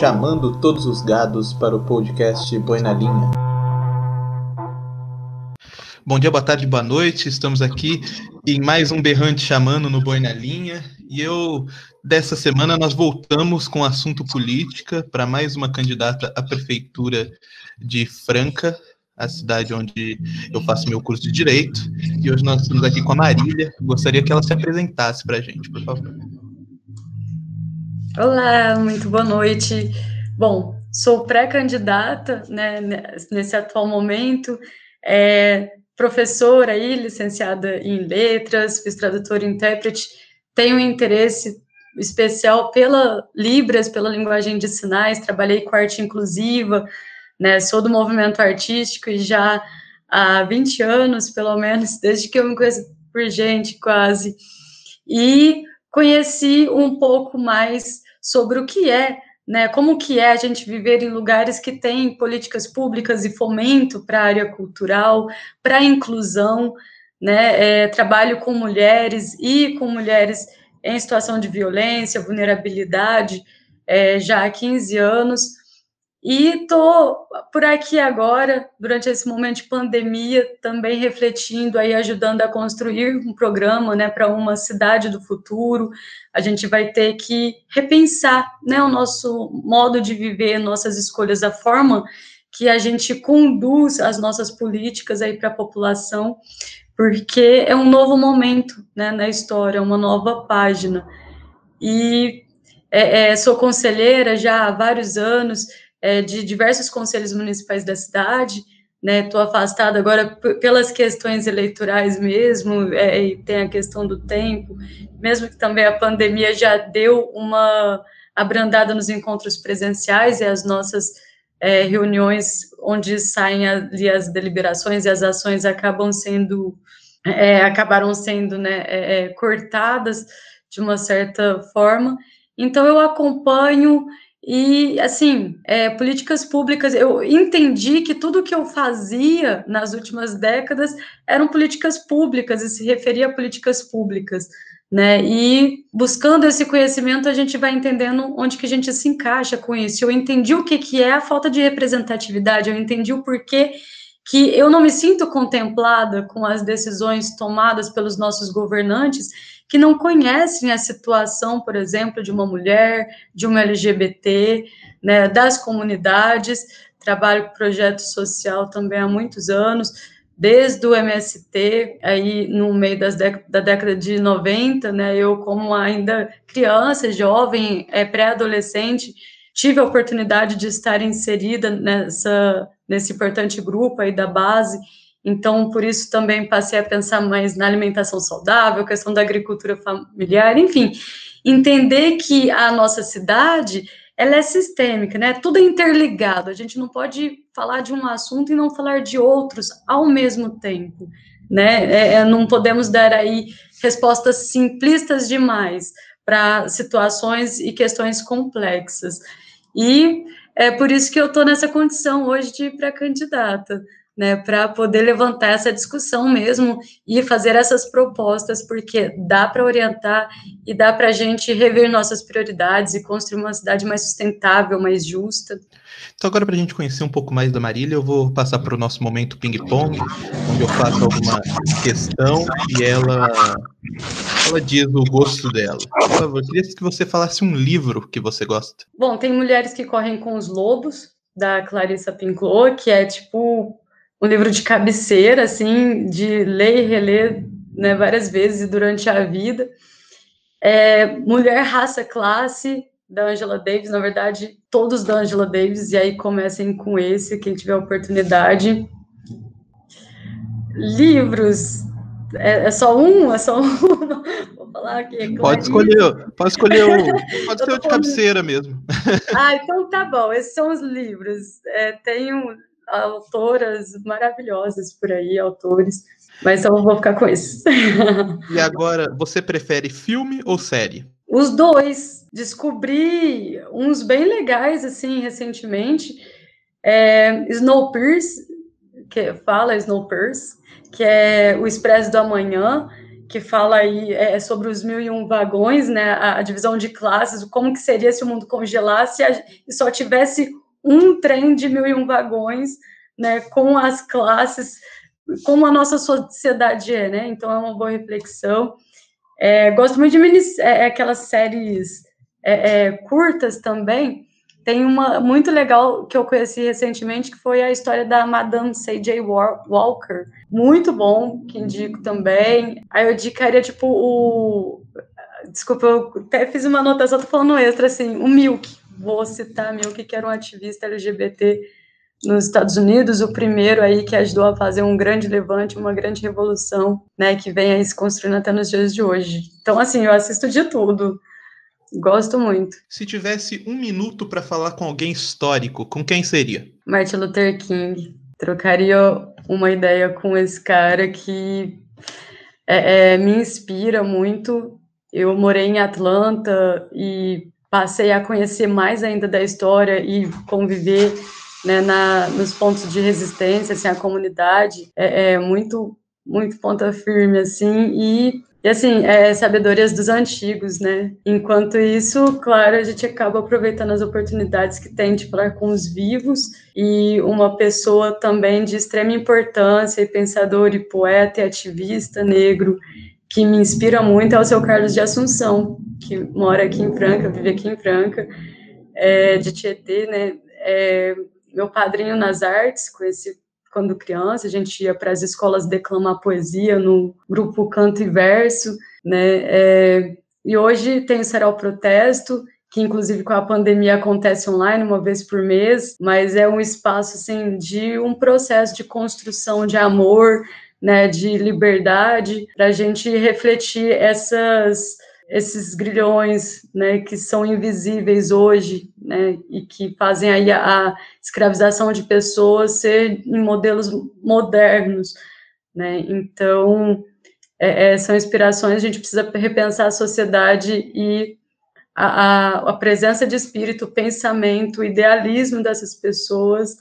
chamando todos os gados para o podcast Boi na Linha. Bom dia, boa tarde, boa noite. Estamos aqui em mais um Berrante Chamando no Boi na Linha. E eu, dessa semana, nós voltamos com assunto política para mais uma candidata à prefeitura de Franca, a cidade onde eu faço meu curso de Direito. E hoje nós estamos aqui com a Marília. Gostaria que ela se apresentasse para a gente, por favor. Olá, muito boa noite. Bom, sou pré-candidata né, nesse atual momento, é, professora aí, licenciada em letras, fiz tradutora e intérprete, tenho um interesse especial pela Libras, pela linguagem de sinais, trabalhei com arte inclusiva, né, sou do movimento artístico e já há 20 anos, pelo menos, desde que eu me conheço por gente, quase, e conheci um pouco mais sobre o que é, né, como que é a gente viver em lugares que têm políticas públicas e fomento para a área cultural, para a inclusão, né, é, trabalho com mulheres e com mulheres em situação de violência, vulnerabilidade, é, já há 15 anos, e estou por aqui agora, durante esse momento de pandemia, também refletindo aí, ajudando a construir um programa, né, para uma cidade do futuro. A gente vai ter que repensar, né, o nosso modo de viver, nossas escolhas, a forma que a gente conduz as nossas políticas aí para a população, porque é um novo momento, né, na história, uma nova página. E é, é, sou conselheira já há vários anos, é, de diversos conselhos municipais da cidade, né? Estou afastada agora pelas questões eleitorais mesmo, é, e tem a questão do tempo, mesmo que também a pandemia já deu uma abrandada nos encontros presenciais e as nossas é, reuniões onde saem ali as deliberações e as ações acabam sendo é, acabaram sendo né, é, é, cortadas de uma certa forma. Então eu acompanho e, assim, é, políticas públicas, eu entendi que tudo que eu fazia nas últimas décadas eram políticas públicas e se referia a políticas públicas, né? E buscando esse conhecimento, a gente vai entendendo onde que a gente se encaixa com isso. Eu entendi o que, que é a falta de representatividade, eu entendi o porquê que eu não me sinto contemplada com as decisões tomadas pelos nossos governantes que não conhecem a situação, por exemplo, de uma mulher, de uma LGBT, né, das comunidades. Trabalho projeto social também há muitos anos, desde o MST, aí no meio das da década de 90, né, eu como ainda criança, jovem, é, pré-adolescente, tive a oportunidade de estar inserida nessa, nesse importante grupo aí da base, então, por isso também passei a pensar mais na alimentação saudável, questão da agricultura familiar, enfim, entender que a nossa cidade ela é sistêmica, né? Tudo é interligado. A gente não pode falar de um assunto e não falar de outros ao mesmo tempo, né? É, é não podemos dar aí respostas simplistas demais para situações e questões complexas. E é por isso que eu estou nessa condição hoje de pré-candidata né, para poder levantar essa discussão mesmo e fazer essas propostas, porque dá para orientar e dá para a gente rever nossas prioridades e construir uma cidade mais sustentável, mais justa. Então, agora, para a gente conhecer um pouco mais da Marília, eu vou passar para o nosso momento ping-pong, onde eu faço alguma questão e ela, ela diz o gosto dela. Por favor, eu queria que você falasse um livro que você gosta. Bom, tem Mulheres que Correm com os Lobos, da Clarissa Pinklot, que é tipo um livro de cabeceira, assim, de ler e reler né, várias vezes durante a vida. É, Mulher, Raça, Classe, da Angela Davis, na verdade, todos da Angela Davis, e aí comecem com esse, quem tiver oportunidade. Livros, é, é só um? É só um? Vou falar aqui. É pode escolher, pode escolher o, pode ser o de cabeceira mesmo. Ah, então tá bom, esses são os livros. É, tem um autoras maravilhosas por aí, autores, mas eu vou ficar com isso. E agora, você prefere filme ou série? Os dois. Descobri uns bem legais, assim, recentemente. É, Snowpiercer, que fala Snowpiercer, que é o Expresso do Amanhã, que fala aí é, sobre os mil e um vagões, né, a, a, divisão de classes, como que seria se o mundo congelasse e só tivesse um trem de mil e um vagões, né, com as classes, como a nossa sociedade é, né, então é uma boa reflexão. É, gosto muito de minis, é, é aquelas séries é, é, curtas também, tem uma muito legal que eu conheci recentemente, que foi a história da Madame C.J. Walker. Muito bom, que indico também. Aí eu indicaria, tipo, o... Desculpa, eu até fiz uma anotação, tô falando extra, assim, o Milk. Vou citar Milk, que era um ativista LGBT nos Estados Unidos, o primeiro aí que ajudou a fazer um grande levante, uma grande revolução, né, que vem aí se construindo até nos dias de hoje. Então, assim, eu assisto de tudo. Gosto muito. Se tivesse um minuto para falar com alguém histórico, com quem seria? Martin Luther King. Trocaria uma ideia com esse cara que é, é, me inspira muito. Eu morei em Atlanta e passei a conhecer mais ainda da história e conviver né, na, nos pontos de resistência, assim, a comunidade é, é muito muito ponta firme assim e e assim, é, sabedorias dos antigos, né? Enquanto isso, claro, a gente acaba aproveitando as oportunidades que tem de falar com os vivos e uma pessoa também de extrema importância, e pensador e poeta e ativista negro que me inspira muito é o seu Carlos de Assunção, que mora aqui em Franca, vive aqui em Franca, é, de Tietê, né? É, meu padrinho nas artes, conheci quando criança, a gente ia para as escolas declamar poesia no grupo Canto e Verso, né? É, e hoje tem o Será Protesto, que inclusive com a pandemia acontece online uma vez por mês, mas é um espaço assim de um processo de construção de amor, né, de liberdade, para a gente refletir essas esses grilhões, né, que são invisíveis hoje, né, e que fazem aí a, a escravização de pessoas ser em modelos modernos, né, então é, é, são inspirações, a gente precisa repensar a sociedade e a, a, a presença de espírito, pensamento, idealismo dessas pessoas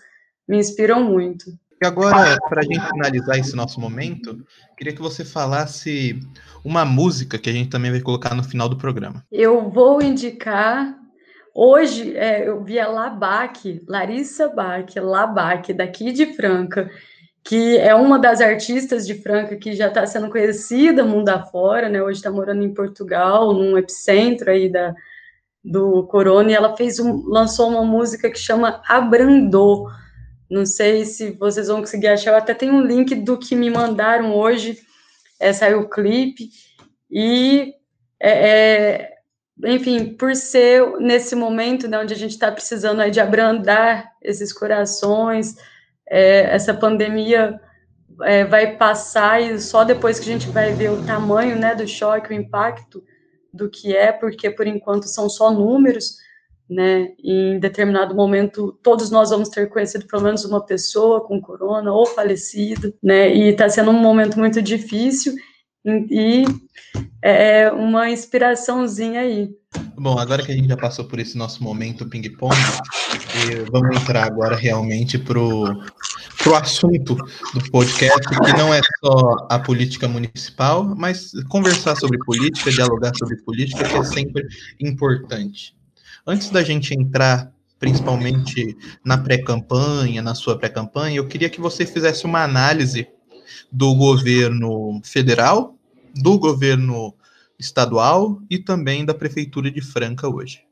me inspiram muito. E agora, para a gente finalizar esse nosso momento, queria que você falasse uma música que a gente também vai colocar no final do programa. Eu vou indicar. Hoje é, eu vi a Labac, Larissa Bach, Labac, daqui de Franca, que é uma das artistas de Franca que já está sendo conhecida mundo afora, né? Hoje está morando em Portugal, num epicentro aí da, do Corona, e ela fez um, lançou uma música que chama Abrandou não sei se vocês vão conseguir achar. Eu até tenho um link do que me mandaram hoje. É, saiu o clipe. E, é, é, enfim, por ser nesse momento né, onde a gente está precisando aí de abrandar esses corações, é, essa pandemia é, vai passar e só depois que a gente vai ver o tamanho né, do choque, o impacto do que é, porque por enquanto são só números né? Em determinado momento, todos nós vamos ter conhecido pelo menos uma pessoa com corona ou falecido, né? E está sendo um momento muito difícil e é uma inspiraçãozinha aí. Bom, agora que a gente já passou por esse nosso momento ping-pong, vamos entrar agora realmente pro pro assunto do podcast, que não é só a política municipal, mas conversar sobre política, dialogar sobre política, que é sempre importante. Antes da gente entrar principalmente na pré-campanha, na sua pré-campanha, eu queria que você fizesse uma análise do governo federal, do governo estadual e também da prefeitura de Franca hoje.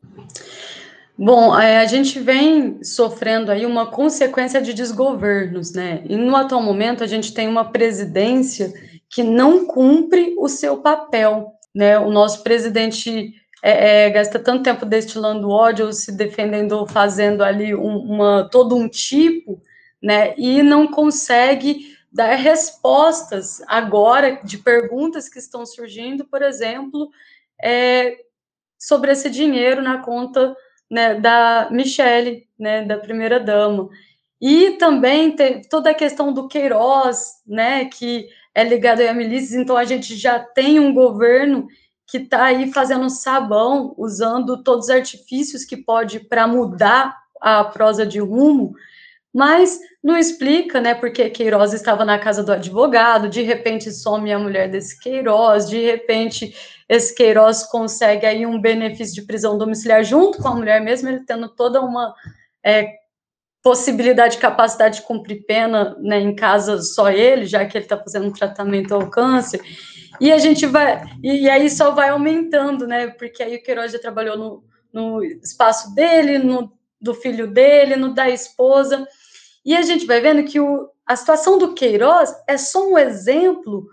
Bom, é, a gente vem sofrendo aí uma consequência de desgovernos, né? E no atual momento a gente tem uma presidência que não cumpre o seu papel, né? O nosso presidente é, é, gasta tanto tempo destilando ódio, se defendendo, fazendo ali um, uma, todo um tipo, né, e não consegue dar respostas agora de perguntas que estão surgindo, por exemplo, é, sobre esse dinheiro na conta né, da Michelle, né, da primeira dama. E também tem toda a questão do Queiroz, né, que é ligado a milícias, então a gente já tem um governo que está aí fazendo sabão, usando todos os artifícios que pode para mudar a prosa de rumo, mas não explica, né, porque Queiroz estava na casa do advogado, de repente some a mulher desse Queiroz, de repente esse Queiroz consegue aí um benefício de prisão domiciliar junto com a mulher, mesmo ele tendo toda uma é, possibilidade, capacidade de cumprir pena né, em casa só ele, já que ele está fazendo um tratamento ao câncer. E a gente vai, e aí só vai aumentando, né? Porque aí o Queiroz já trabalhou no, no espaço dele, no do filho dele, no da esposa. E a gente vai vendo que o, a situação do Queiroz é só um exemplo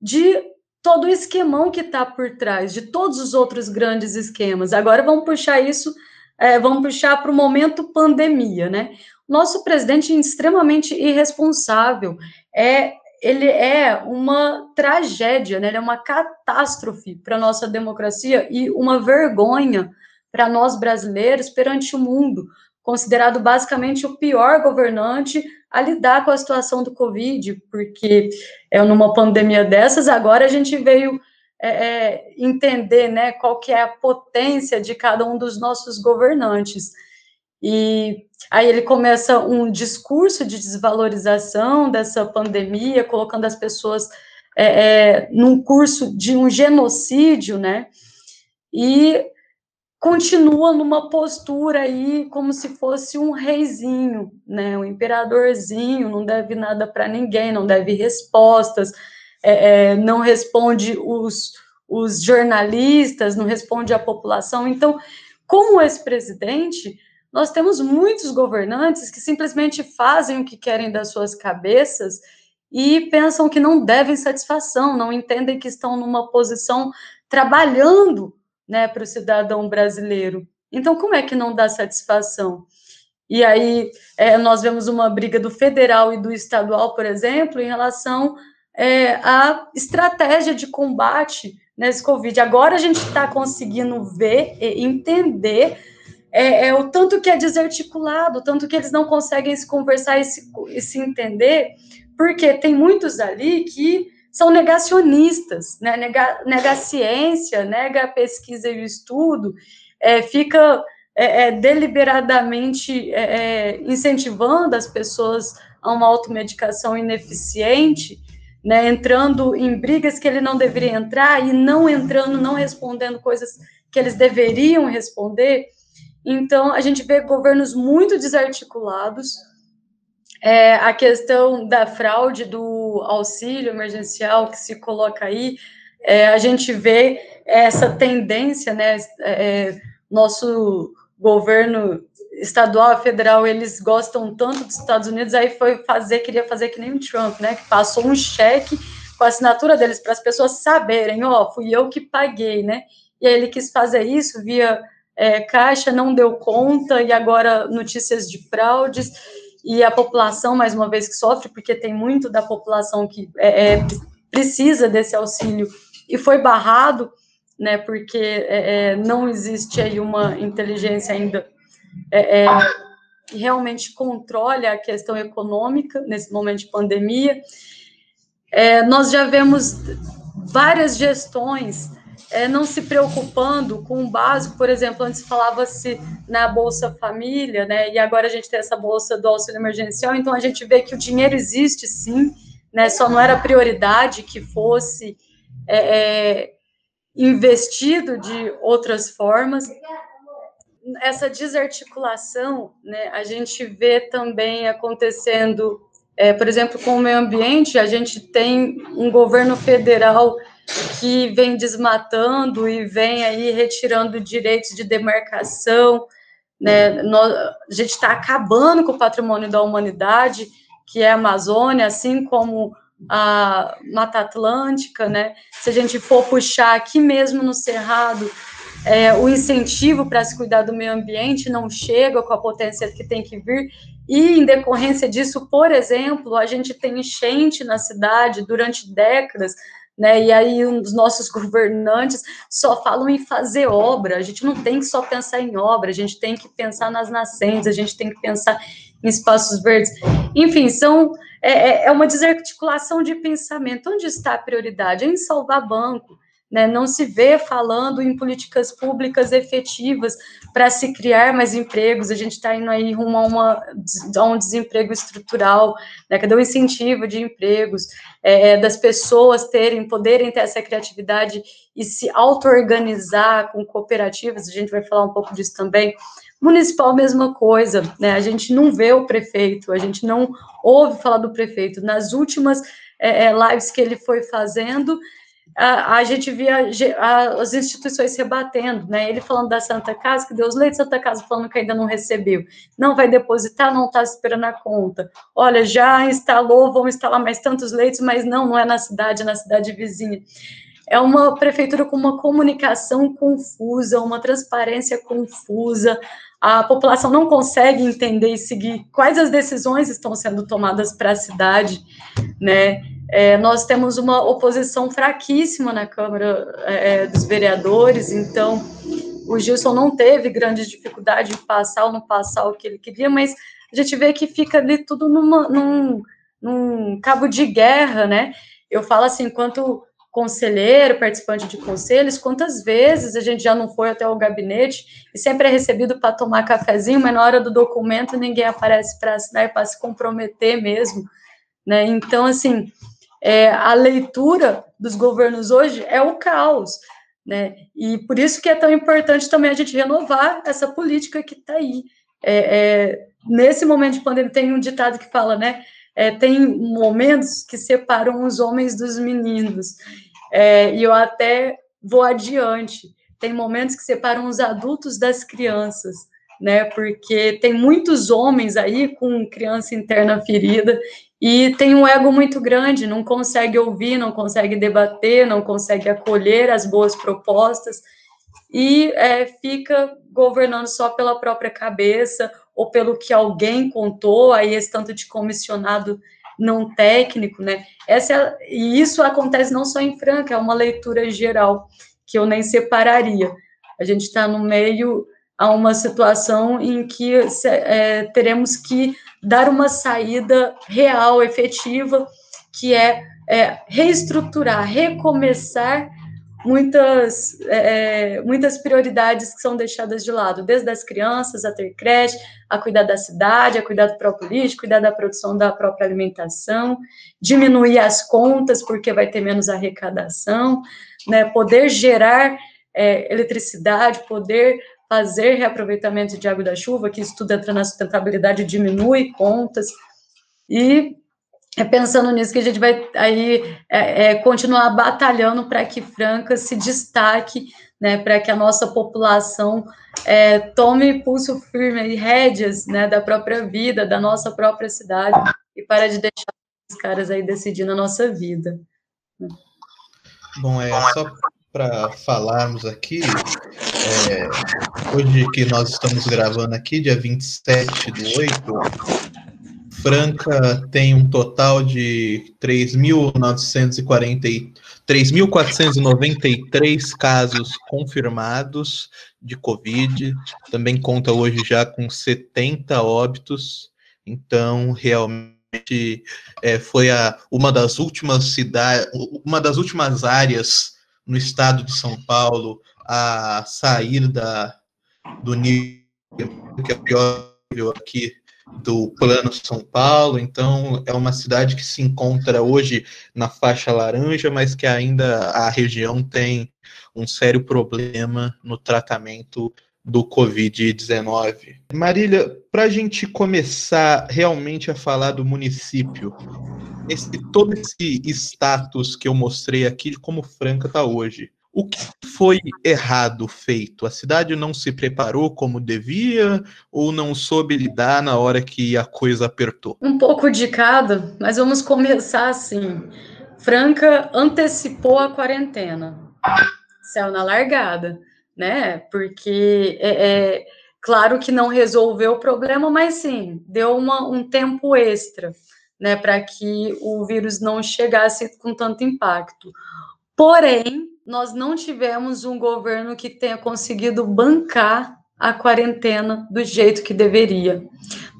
de todo o esquemão que está por trás, de todos os outros grandes esquemas. Agora vamos puxar isso, é, vamos puxar para o momento pandemia, né? Nosso presidente é extremamente irresponsável, é ele é uma tragédia, né? ele é uma catástrofe para a nossa democracia e uma vergonha para nós brasileiros perante o mundo, considerado basicamente o pior governante a lidar com a situação do Covid, porque é numa pandemia dessas, agora a gente veio é, é, entender né, qual que é a potência de cada um dos nossos governantes. E aí ele começa um discurso de desvalorização dessa pandemia, colocando as pessoas é, é, num curso de um genocídio, né? E continua numa postura aí como se fosse um reizinho, né? Um imperadorzinho, não deve nada para ninguém, não deve respostas, é, é, não responde os, os jornalistas, não responde a população. Então, como ex-presidente nós temos muitos governantes que simplesmente fazem o que querem das suas cabeças e pensam que não devem satisfação, não entendem que estão numa posição trabalhando né, para o cidadão brasileiro. Então, como é que não dá satisfação? E aí, é, nós vemos uma briga do federal e do estadual, por exemplo, em relação é, à estratégia de combate nesse Covid. Agora a gente está conseguindo ver e entender é, é, o tanto que é desarticulado, o tanto que eles não conseguem se conversar e se, e se entender, porque tem muitos ali que são negacionistas, né? nega, nega a ciência, nega a pesquisa e o estudo, é, fica é, é deliberadamente é, é, incentivando as pessoas a uma automedicação ineficiente, né? entrando em brigas que ele não deveria entrar e não entrando, não respondendo coisas que eles deveriam responder. Então, a gente vê governos muito desarticulados. É, a questão da fraude do auxílio emergencial que se coloca aí, é, a gente vê essa tendência, né? É, nosso governo estadual federal, eles gostam tanto dos Estados Unidos, aí foi fazer, queria fazer que nem o Trump, né? Que passou um cheque com a assinatura deles para as pessoas saberem, ó, oh, fui eu que paguei, né? E aí ele quis fazer isso via é, Caixa não deu conta e agora notícias de fraudes e a população, mais uma vez, que sofre, porque tem muito da população que é, é, precisa desse auxílio e foi barrado, né, porque é, é, não existe aí uma inteligência ainda é, que realmente controle a questão econômica nesse momento de pandemia. nós já vemos várias gestões é, não se preocupando com o básico, por exemplo, antes falava-se na Bolsa Família, né, e agora a gente tem essa bolsa do auxílio emergencial, então a gente vê que o dinheiro existe sim, né, só não era prioridade que fosse é, é, investido de outras formas. Essa desarticulação, né, a gente vê também acontecendo, é, por exemplo, com o meio ambiente, a gente tem um governo federal que vem desmatando e vem aí retirando direitos de demarcação, né? Nós, a gente está acabando com o patrimônio da humanidade, que é a Amazônia, assim como a Mata Atlântica, né? Se a gente for puxar aqui mesmo no Cerrado, é, o incentivo para se cuidar do meio ambiente não chega com a potência que tem que vir, e em decorrência disso, por exemplo, a gente tem enchente na cidade durante décadas, né? E aí os nossos governantes só falam em fazer obra. A gente não tem que só pensar em obra, a gente tem que pensar nas nascentes, a gente tem que pensar em espaços verdes. Enfim, são é, é, é uma desarticulação de pensamento. Onde está a prioridade? É em salvar banco, né, não se vê falando em políticas públicas efetivas para se criar mais empregos, a gente está indo aí rumo a, uma, a um desemprego estrutural, né, cadê o incentivo de empregos, é, é, das pessoas terem, poderem ter essa criatividade e se auto-organizar com cooperativas, a gente vai falar um pouco disso também, Municipal, mesma coisa, né? A gente não vê o prefeito, a gente não ouve falar do prefeito. Nas últimas é, é lives que ele foi fazendo, a, a gente via a, as instituições rebatendo, né? Ele falando da Santa Casa, que deu os leitos, Santa Casa falando que ainda não recebeu. Não vai depositar, não está esperando a conta. Olha, já instalou, vão instalar mais tantos leitos, mas não, não é na cidade, é na cidade vizinha. É uma prefeitura com uma comunicação confusa, uma transparência confusa, a população não consegue entender e seguir quais as decisões estão sendo tomadas para a cidade, né? É, nós temos uma oposição fraquíssima na Câmara é, dos Vereadores, então o Gilson não teve grande dificuldade em passar ou não passar o que ele queria, mas a gente vê que fica ali tudo numa, num, num cabo de guerra, né? Eu falo assim, enquanto conselheiro, participante de conselhos, quantas vezes a gente já não foi até o gabinete e sempre é recebido para tomar cafezinho, mas na hora do documento ninguém aparece para assinar e para se comprometer mesmo, né? Então, assim, é, a leitura dos governos hoje é o caos, né? E por isso que é tão importante também a gente renovar essa política que está aí. É, é, nesse momento de pandemia, tem um ditado que fala, né? É, tem momentos que separam os homens dos meninos. É, e eu até vou adiante. Tem momentos que separam os adultos das crianças, né? Porque tem muitos homens aí com criança interna ferida e tem um ego muito grande, não consegue ouvir, não consegue debater, não consegue acolher as boas propostas e é, fica governando só pela própria cabeça ou pelo que alguém contou, aí esse tanto de comissionado não técnico, né? Essa é, e isso acontece não só em Franca, é uma leitura geral que eu nem separaria. A gente está no meio a uma situação em que é, teremos que dar uma saída real, efetiva, que é, é reestruturar, recomeçar muitas, é, é, muitas prioridades que são deixadas de lado, desde as crianças a ter creche, a cuidar da cidade, a cuidar do próprio lixo, cuidar da produção da própria alimentação, diminuir as contas porque vai ter menos arrecadação, né, poder gerar é, eletricidade, poder fazer reaproveitamento de água da chuva, que isso tudo entra na sustentabilidade, diminui contas, e é pensando nisso que a gente vai aí é, é, continuar batalhando para que Franca se destaque, né, para que a nossa população é, tome pulso firme e rédeas né, da própria vida, da nossa própria cidade, e para de deixar os caras aí decidindo a nossa vida. Bom, é só para falarmos aqui, é, hoje que nós estamos gravando aqui, dia 27 de 8, Franca tem um total de 3.493 casos confirmados de Covid. Também conta hoje já com 70 óbitos. Então, realmente é, foi a, uma das últimas cidades, uma das últimas áreas no estado de São Paulo a sair da, do nível que é pior aqui do Plano São Paulo, então é uma cidade que se encontra hoje na faixa laranja, mas que ainda a região tem um sério problema no tratamento do Covid-19. Marília, para a gente começar realmente a falar do município, esse, todo esse status que eu mostrei aqui de como Franca está hoje, o que foi errado feito? A cidade não se preparou como devia ou não soube lidar na hora que a coisa apertou? Um pouco de cada, mas vamos começar assim. Franca antecipou a quarentena, saiu na largada, né? Porque é, é claro que não resolveu o problema, mas sim deu uma, um tempo extra, né, para que o vírus não chegasse com tanto impacto. Porém, nós não tivemos um governo que tenha conseguido bancar a quarentena do jeito que deveria.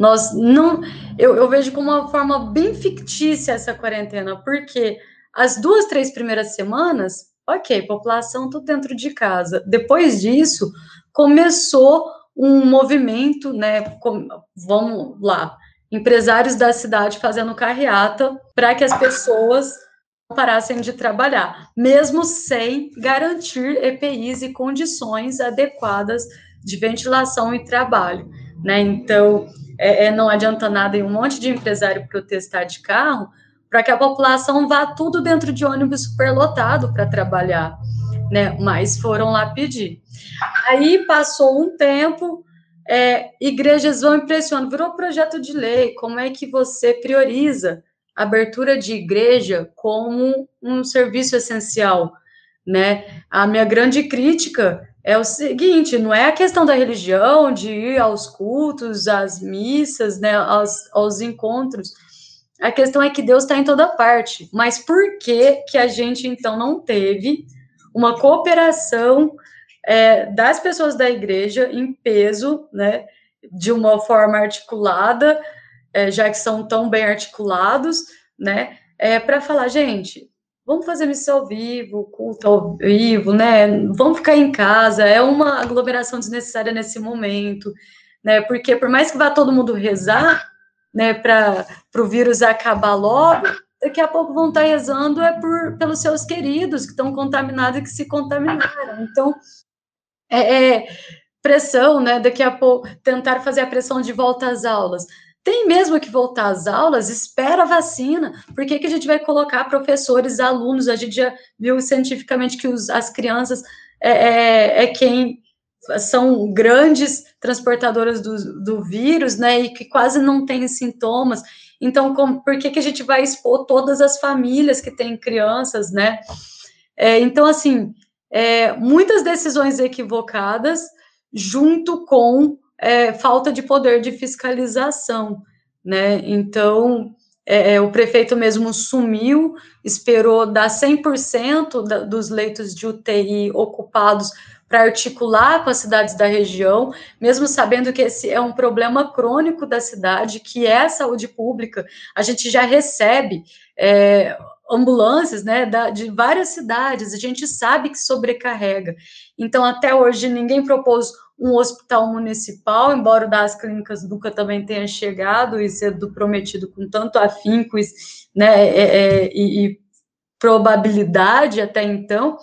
Nós não, eu, eu vejo como uma forma bem fictícia essa quarentena, porque as duas, três primeiras semanas Ok, população tudo dentro de casa. Depois disso, começou um movimento, né? Com, vamos lá, empresários da cidade fazendo carreata para que as pessoas parassem de trabalhar, mesmo sem garantir EPIs e condições adequadas de ventilação e trabalho, né? Então, é, é, não adianta nada em um monte de empresário protestar de carro para que a população vá tudo dentro de ônibus superlotado para trabalhar, né? Mas foram lá pedir. Aí passou um tempo, é, igrejas vão impressionando, virou projeto de lei, como é que você prioriza abertura de igreja como um serviço essencial, né? A minha grande crítica é o seguinte, não é a questão da religião, de ir aos cultos, às missas, né, aos, aos encontros, a questão é que Deus está em toda parte, mas por que que a gente, então, não teve uma cooperação é, das pessoas da igreja em peso, né, de uma forma articulada, é, já que são tão bem articulados, né, é, para falar, gente, vamos fazer missão ao vivo, culto ao vivo, né, vamos ficar em casa, é uma aglomeração desnecessária nesse momento, né, porque por mais que vá todo mundo rezar, né, para o vírus acabar logo, daqui a pouco vão estar rezando é por, pelos seus queridos que estão contaminados e que se contaminaram. Então, é, é, pressão, né? Daqui a pouco tentar fazer a pressão de volta às aulas. Tem mesmo que voltar às aulas, espera a vacina. Por que, que a gente vai colocar professores, alunos? A gente já viu cientificamente que os, as crianças é, é, é quem são grandes transportadoras do, do vírus, né? E que quase não têm sintomas. Então, por que, que a gente vai expor todas as famílias que têm crianças, né? É, então, assim, é, muitas decisões equivocadas, junto com é, falta de poder de fiscalização, né? Então, é, é o prefeito mesmo sumiu, esperou dar 100% da, dos leitos de UTI ocupados para articular com as cidades da região, mesmo sabendo que esse é um problema crônico da cidade, que é a saúde pública. A gente já recebe é, ambulâncias, né, da, de várias cidades, a gente sabe que sobrecarrega. Então, até hoje, ninguém propôs um hospital municipal, embora das clínicas nunca também tenha chegado e sido prometido com tanto afinco né, é, é, e, e, probabilidade até então.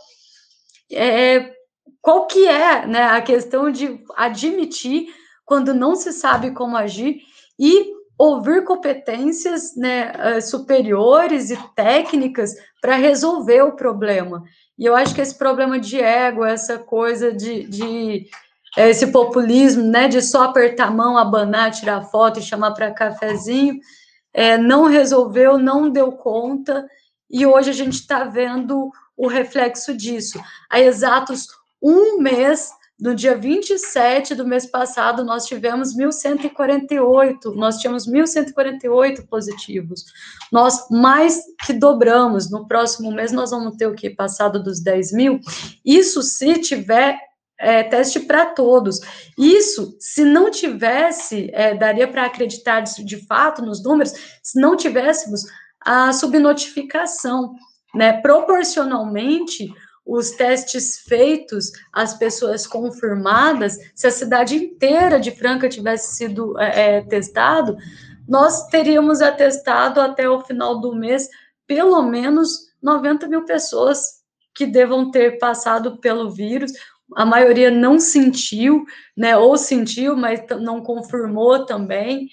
É, qual que é né, a questão de admitir quando não se sabe como agir e ouvir competências né, eh, superiores e técnicas para resolver o problema. E eu acho que esse problema de ego, essa coisa de, de esse populismo, né, de só apertar a mão, abanar, tirar foto e chamar para cafezinho, é, não resolveu, não deu conta, e hoje a gente está vendo o reflexo disso. Há exatos um mês no dia 27 do mês passado, nós tivemos 1.148, nós tínhamos 1.148 positivos. Nós mais que dobramos. No próximo mês, nós vamos ter o que? Passado dos 10 mil. Isso se tiver é, teste para todos. Isso, se não tivesse, é, daria para acreditar de, de fato nos números, se não tivéssemos a subnotificação, né? Proporcionalmente, os testes feitos às pessoas confirmadas, se a cidade inteira de Franca tivesse sido é, é, testado, nós teríamos atestado até o final do mês pelo menos 90 mil pessoas que devam ter passado pelo vírus. A maioria não sentiu, né? Ou sentiu, mas não confirmou também.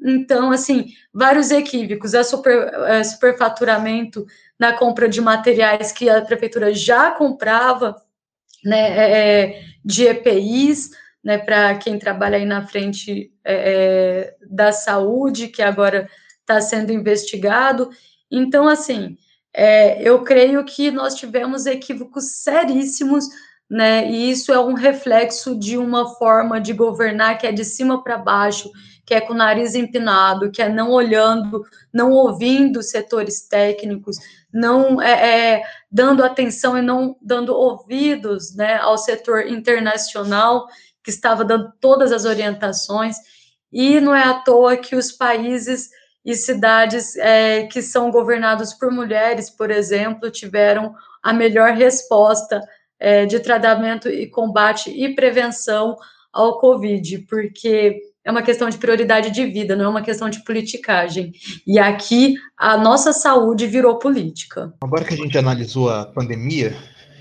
Então, assim, vários equívocos. É super, é, superfaturamento na compra de materiais que a prefeitura já comprava, né, é, é de EPIs, né, para quem trabalha aí na frente é, é da saúde, que agora está sendo investigado. Então, assim, é, eu creio que nós tivemos equívocos seríssimos, né, e isso é um reflexo de uma forma de governar que é de cima para baixo, que é com o nariz empinado, que é não olhando, não ouvindo setores técnicos, não é, é, dando atenção e não dando ouvidos né, ao setor internacional, que estava dando todas as orientações, e não é à toa que os países e cidades é, que são governadas por mulheres, por exemplo, tiveram a melhor resposta é, de tratamento e combate e prevenção ao Covid, porque é uma questão de prioridade de vida, não é uma questão de politicagem. E aqui a nossa saúde virou política. Agora que a gente analisou a pandemia,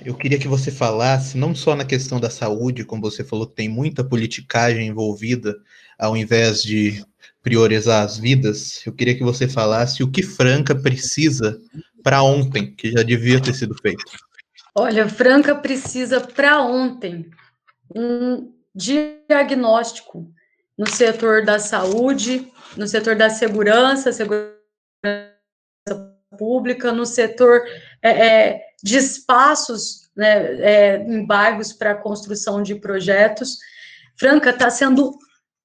eu queria que você falasse não só na questão da saúde, como você falou que tem muita politicagem envolvida, ao invés de priorizar as vidas, eu queria que você falasse o que Franca precisa para ontem, que já devia ter sido feito. Olha, Franca precisa para ontem um diagnóstico no setor da saúde, no setor da segurança, segurança pública, no setor é, é, de espaços né, é, em bairros para construção de projetos. Franca está sendo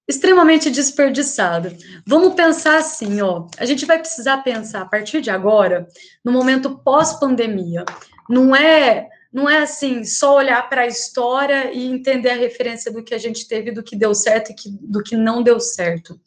extremamente desperdiçada. Vamos pensar assim, ó, a gente vai precisar pensar a partir de agora, no momento pós-pandemia. Não é não é assim, só olhar para a história e entender a referência do que a gente teve, do que deu certo e que, do que não deu certo.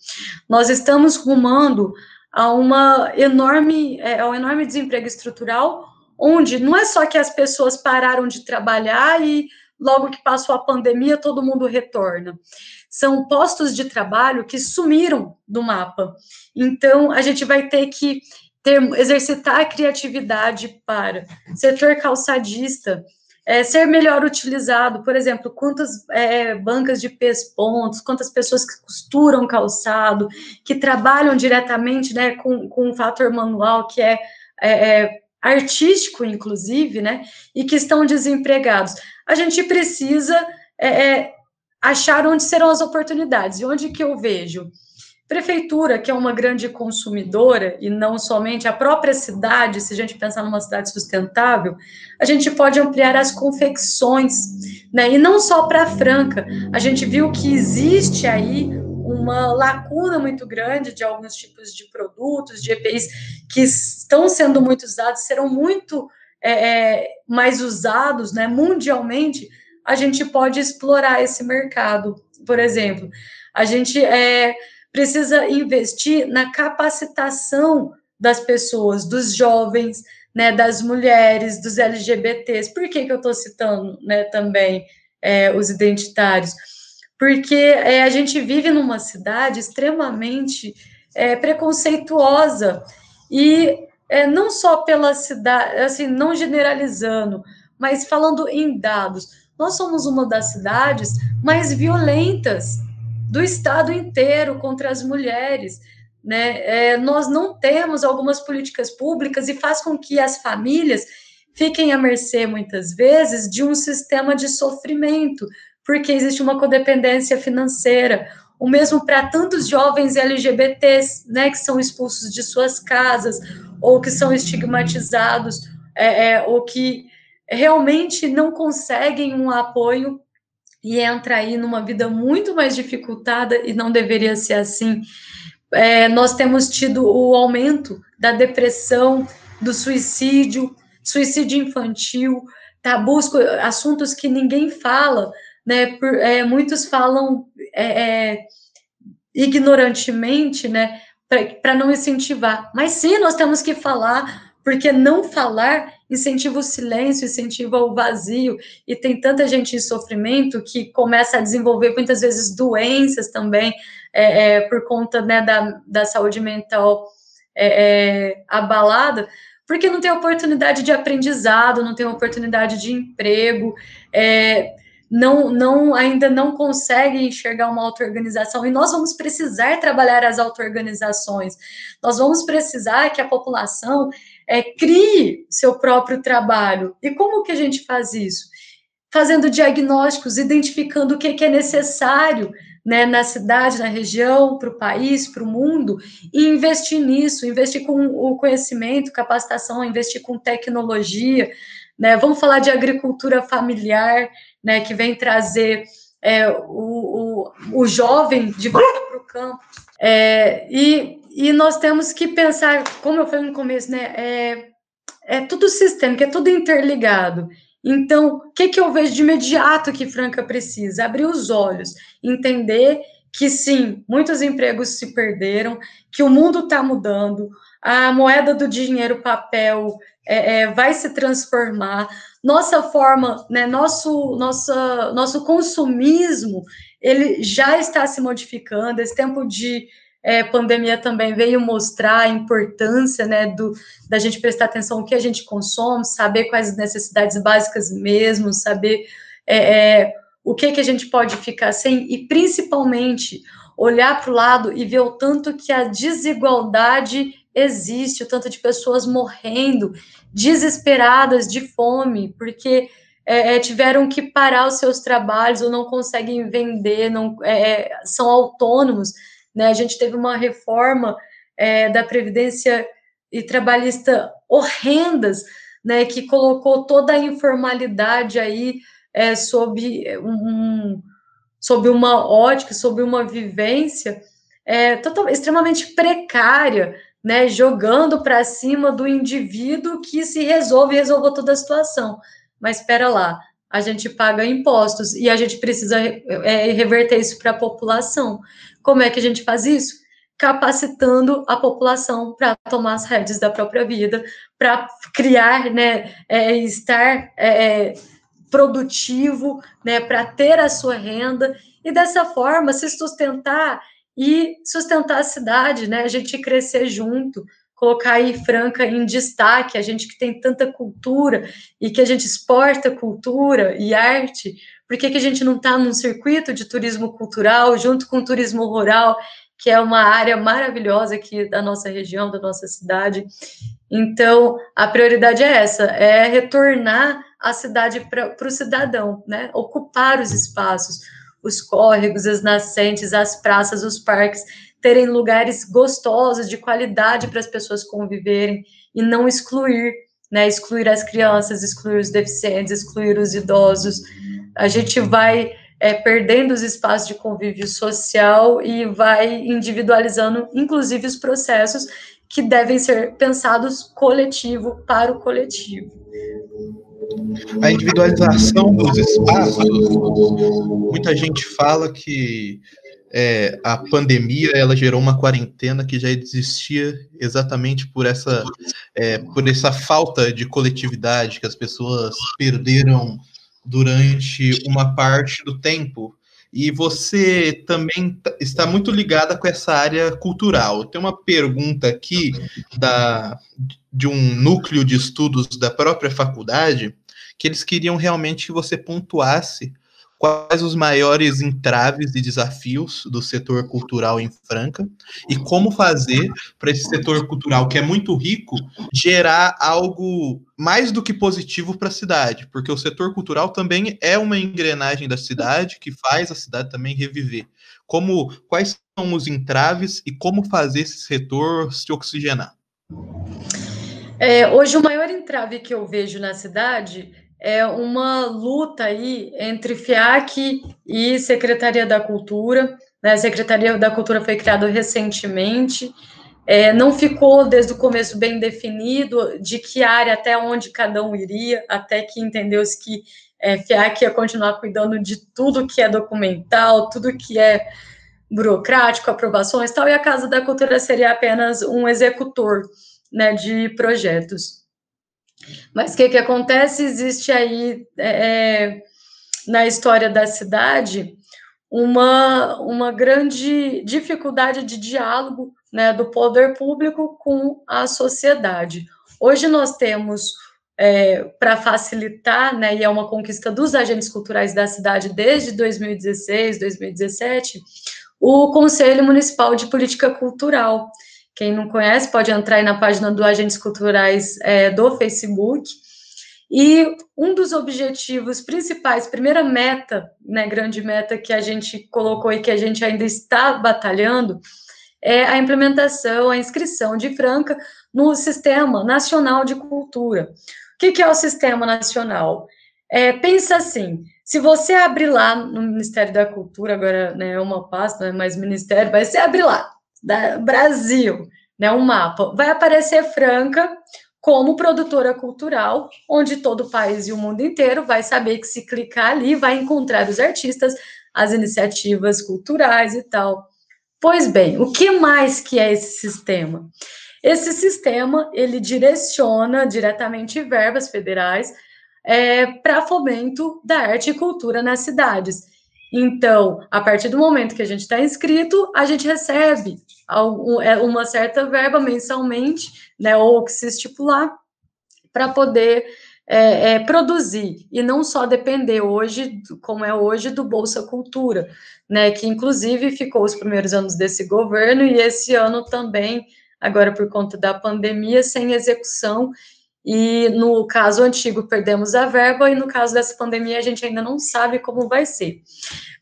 Nós estamos rumando a uma enorme, é, um enorme desemprego estrutural, onde não é só que as pessoas pararam de trabalhar e logo que passou a pandemia todo mundo retorna. São postos de trabalho que sumiram do mapa. Então, a gente vai ter que ter, exercitar a criatividade para setor calçadista, é, ser melhor utilizado, por exemplo, quantas é, bancas de pés-pontos, quantas pessoas que costuram calçado, que trabalham diretamente né, com, com um fator manual que é, é, é artístico, inclusive, né, e que estão desempregados. A gente precisa é, é, achar onde serão as oportunidades, e onde que eu vejo? Prefeitura, que é uma grande consumidora, e não somente a própria cidade, se a gente pensar numa cidade sustentável, a gente pode ampliar as confecções, né? E não só para Franca. A gente viu que existe aí uma lacuna muito grande de alguns tipos de produtos, de EPIs, que estão sendo muito usados, serão muito é, é, mais usados né, mundialmente, a gente pode explorar esse mercado. Por exemplo, a gente é, precisa investir na capacitação das pessoas, dos jovens, né, das mulheres, dos LGBTs. Por que, que eu estou citando né, também é, os identitários? Porque é, a gente vive numa cidade extremamente é, preconceituosa e é, não só pela cidade, assim, não generalizando, mas falando em dados, nós somos uma das cidades mais violentas do Estado inteiro contra as mulheres. Né? É, nós não temos algumas políticas públicas e faz com que as famílias fiquem à mercê, muitas vezes, de um sistema de sofrimento, porque existe uma codependência financeira. O mesmo para tantos jovens LGBTs, né, que são expulsos de suas casas, ou que são estigmatizados, é, é, ou que realmente não conseguem um apoio e entra aí numa vida muito mais dificultada e não deveria ser assim. É, nós temos tido o aumento da depressão, do suicídio, suicídio infantil, tabus, assuntos que ninguém fala, né? Por, é, muitos falam é, é ignorantemente, né? Para não incentivar. Mas sim, nós temos que falar, porque não falar incentiva o silêncio, incentiva o vazio, e tem tanta gente em sofrimento que começa a desenvolver muitas vezes doenças também, é, é, por conta né, da, da saúde mental é, é abalada, porque não tem oportunidade de aprendizado, não tem oportunidade de emprego, é, não, não ainda não consegue enxergar uma auto-organização, e nós vamos precisar trabalhar as auto-organizações, nós vamos precisar que a população é, crie seu próprio trabalho. E como que a gente faz isso? Fazendo diagnósticos, identificando o que, que é necessário né, na cidade, na região, para o país, para o mundo, e investir nisso, investir com o conhecimento, capacitação, investir com tecnologia. Né? Vamos falar de agricultura familiar, né, que vem trazer é, o, o, o jovem de volta para o campo. É, e e nós temos que pensar, como eu falei no começo, né? É, é tudo sistêmico, é tudo interligado. Então, o que, que eu vejo de imediato que Franca precisa? Abrir os olhos, entender que sim, muitos empregos se perderam, que o mundo está mudando, a moeda do dinheiro papel é, é, vai se transformar, nossa forma, né, nosso, nossa, nosso consumismo, ele já está se modificando, esse tempo de é, pandemia também veio mostrar a importância, né, do, da gente prestar atenção no que a gente consome, saber quais as necessidades básicas mesmo, saber é, é, o que, que a gente pode ficar sem, e principalmente olhar para o lado e ver o tanto que a desigualdade existe, o tanto de pessoas morrendo, desesperadas de fome, porque é, é, tiveram que parar os seus trabalhos ou não conseguem vender, não é, é, são autônomos. Né? A gente teve uma reforma é, da Previdência e trabalhista horrendas, né, que colocou toda a informalidade aí é, sob, um, sob uma ótica, sob uma vivência é, total, extremamente precária, né, jogando para cima do indivíduo que se resolve, resolveu toda a situação. Mas espera lá, a gente paga impostos e a gente precisa é, reverter isso para a população. Como é que a gente faz isso? Capacitando a população para tomar as redes da própria vida, para criar, né, é, estar é, produtivo, né, para ter a sua renda e dessa forma se sustentar e sustentar a cidade, né? A gente crescer junto, colocar aí Franca em destaque, a gente que tem tanta cultura e que a gente exporta cultura e arte, por que, que a gente não está num circuito de turismo cultural junto com o turismo rural, que é uma área maravilhosa aqui da nossa região, da nossa cidade? Então, a prioridade é essa, é retornar a cidade para o cidadão, né? Ocupar os espaços, os córregos, as nascentes, as praças, os parques, terem lugares gostosos, de qualidade para as pessoas conviverem e não excluir, né? Excluir as crianças, excluir os deficientes, excluir os idosos. A gente vai é, perdendo os espaços de convívio social e vai individualizando, inclusive, os processos que devem ser pensados coletivo para o coletivo. A individualização dos espaços, muita gente fala que é, a pandemia ela gerou uma quarentena que já existia exatamente por essa, é, por essa falta de coletividade que as pessoas perderam durante uma parte do tempo. E você também está muito ligada com essa área cultural. Tem uma pergunta aqui da, de um núcleo de estudos da própria faculdade que eles queriam realmente que você pontuasse quais os maiores entraves e desafios do setor cultural em Franca e como fazer para esse setor cultural, que é muito rico, gerar algo mais do que positivo para a cidade, porque o setor cultural também é uma engrenagem da cidade que faz a cidade também reviver. Como quais são os entraves e como fazer esse setor se oxigenar? É, hoje o maior entrave que eu vejo na cidade é uma luta aí entre FIAC e Secretaria da Cultura. Né? A Secretaria da Cultura foi criada recentemente, é, não ficou desde o começo bem definido de que área até onde cada um iria, até que entendeu-se que é, FIAC ia continuar cuidando de tudo que é documental, tudo que é burocrático, aprovações e tal, e a Casa da Cultura seria apenas um executor né, de projetos. Mas o que, que acontece? Existe aí, é, é, na história da cidade, uma, uma grande dificuldade de diálogo né, do poder público com a sociedade. Hoje nós temos, é, para facilitar, né, e é uma conquista dos agentes culturais da cidade desde 2016, 2017, o Conselho Municipal de Política Cultural, quem não conhece pode entrar aí na página do Agentes Culturais é, do Facebook. E um dos objetivos principais, primeira meta, né, grande meta que a gente colocou e que a gente ainda está batalhando, é a implementação, a inscrição de Franca no Sistema Nacional de Cultura. O que, que é o Sistema Nacional? É, pensa assim, se você abrir lá no Ministério da Cultura, agora né, é uma pasta, não é mais Ministério, vai ser abrir lá, da Brasil, né, um mapa, vai aparecer Franca como produtora cultural, onde todo o país e o mundo inteiro vai saber que se clicar ali vai encontrar os artistas as iniciativas culturais e tal. Pois bem, o que mais que é esse sistema? Esse sistema ele direciona diretamente verbas federais é, para fomento da arte e cultura nas cidades. Então, a partir do momento que a gente está inscrito, a gente recebe é, uma certa verba mensalmente, né, ou que se estipular, para poder é, é, produzir e não só depender hoje, como é hoje, do Bolsa Cultura, né, que inclusive ficou os primeiros anos desse governo e esse ano também, agora por conta da pandemia, sem execução. E no caso antigo perdemos a verba e no caso dessa pandemia a gente ainda não sabe como vai ser.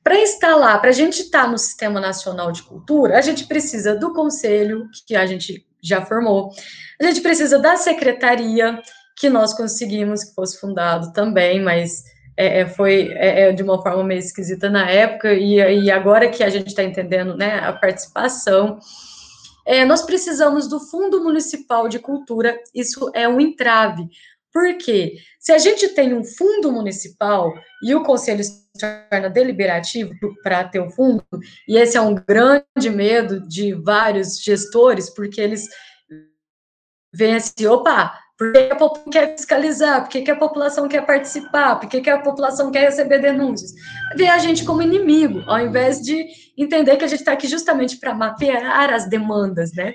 Para instalar, para a gente estar tá no Sistema Nacional de Cultura, a gente precisa do conselho que a gente já formou, a gente precisa da secretaria que nós conseguimos que fosse fundado também, mas é, é foi é, é, de uma forma meio esquisita na época, e, e agora que a gente está entendendo né, a participação, é, nós precisamos do Fundo Municipal de Cultura, isso é um entrave, porque se a gente tem um fundo municipal e o conselho se torna deliberativo para ter o fundo, e esse é um grande medo de vários gestores, porque eles veem assim, opa, por que a população quer fiscalizar? Por que, a população quer participar? Por que, a população quer receber denúncias? Vê a gente como inimigo, ao invés de entender que a gente está aqui justamente para mapear as demandas, né?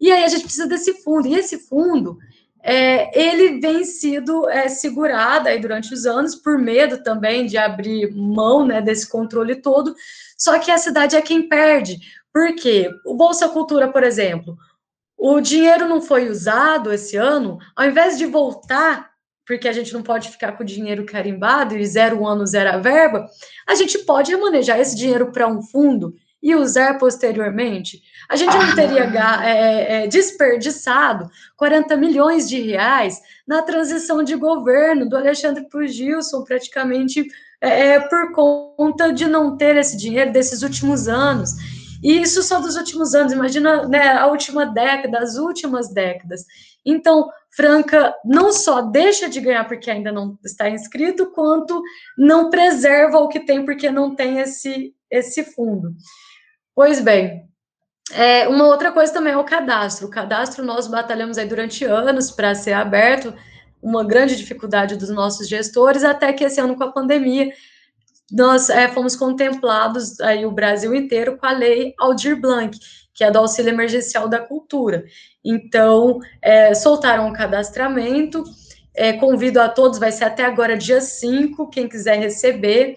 E aí a gente precisa desse fundo. E esse fundo, é, ele vem sido é, segurado aí durante os anos por medo também de abrir mão né, desse controle todo. Só que a cidade é quem perde. Por quê? O Bolsa Cultura, por exemplo, o dinheiro não foi usado esse ano, ao invés de voltar, porque a gente não pode ficar com o dinheiro carimbado e zero ano, zero a verba, a gente pode manejar esse dinheiro para um fundo e usar posteriormente. A gente não teria é, é, é, desperdiçado 40 milhões de reais na transição de governo do Alexandre para o Gilson, praticamente é, é, por conta de não ter esse dinheiro desses últimos anos. E isso só dos últimos anos, imagina né, a última década, as últimas décadas. Então, Franca não só deixa de ganhar porque ainda não está inscrito, quanto não preserva o que tem porque não tem esse, esse fundo. Pois bem, é, uma outra coisa também é o cadastro. O cadastro nós batalhamos aí durante anos para ser aberto, uma grande dificuldade dos nossos gestores, até que esse ano com a pandemia nós é, fomos contemplados aí o Brasil inteiro com a lei Aldir Blanc, que é do auxílio emergencial da cultura. Então, é, soltaram o cadastramento, é, convido a todos, vai ser até agora dia 5, quem quiser receber.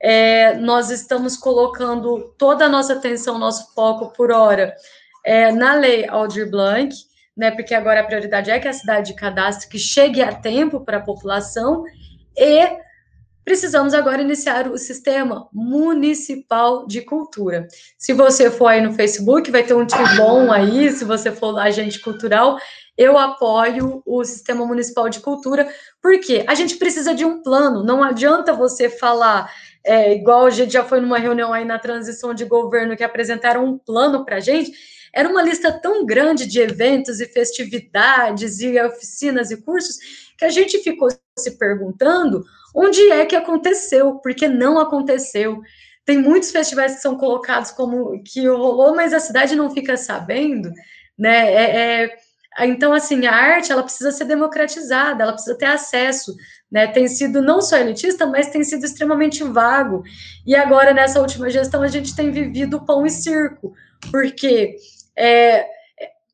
É, nós estamos colocando toda a nossa atenção, nosso foco por hora é, na lei Aldir Blanc, né, porque agora a prioridade é que a cidade de cadastro que chegue a tempo para a população e precisamos agora iniciar o sistema municipal de cultura. Se você for aí no Facebook, vai ter um tribom aí, se você for agente cultural, eu apoio o sistema municipal de cultura, porque a gente precisa de um plano, não adianta você falar, é, igual a gente já foi numa reunião aí na transição de governo que apresentaram um plano para a gente, era uma lista tão grande de eventos e festividades e oficinas e cursos que a gente ficou se perguntando onde é que aconteceu, porque não aconteceu. Tem muitos festivais que são colocados como que rolou, mas a cidade não fica sabendo, né? É, é, então, assim, a arte ela precisa ser democratizada, ela precisa ter acesso, né? Tem sido não só elitista, mas tem sido extremamente vago. E agora, nessa última gestão, a gente tem vivido pão e circo, porque é,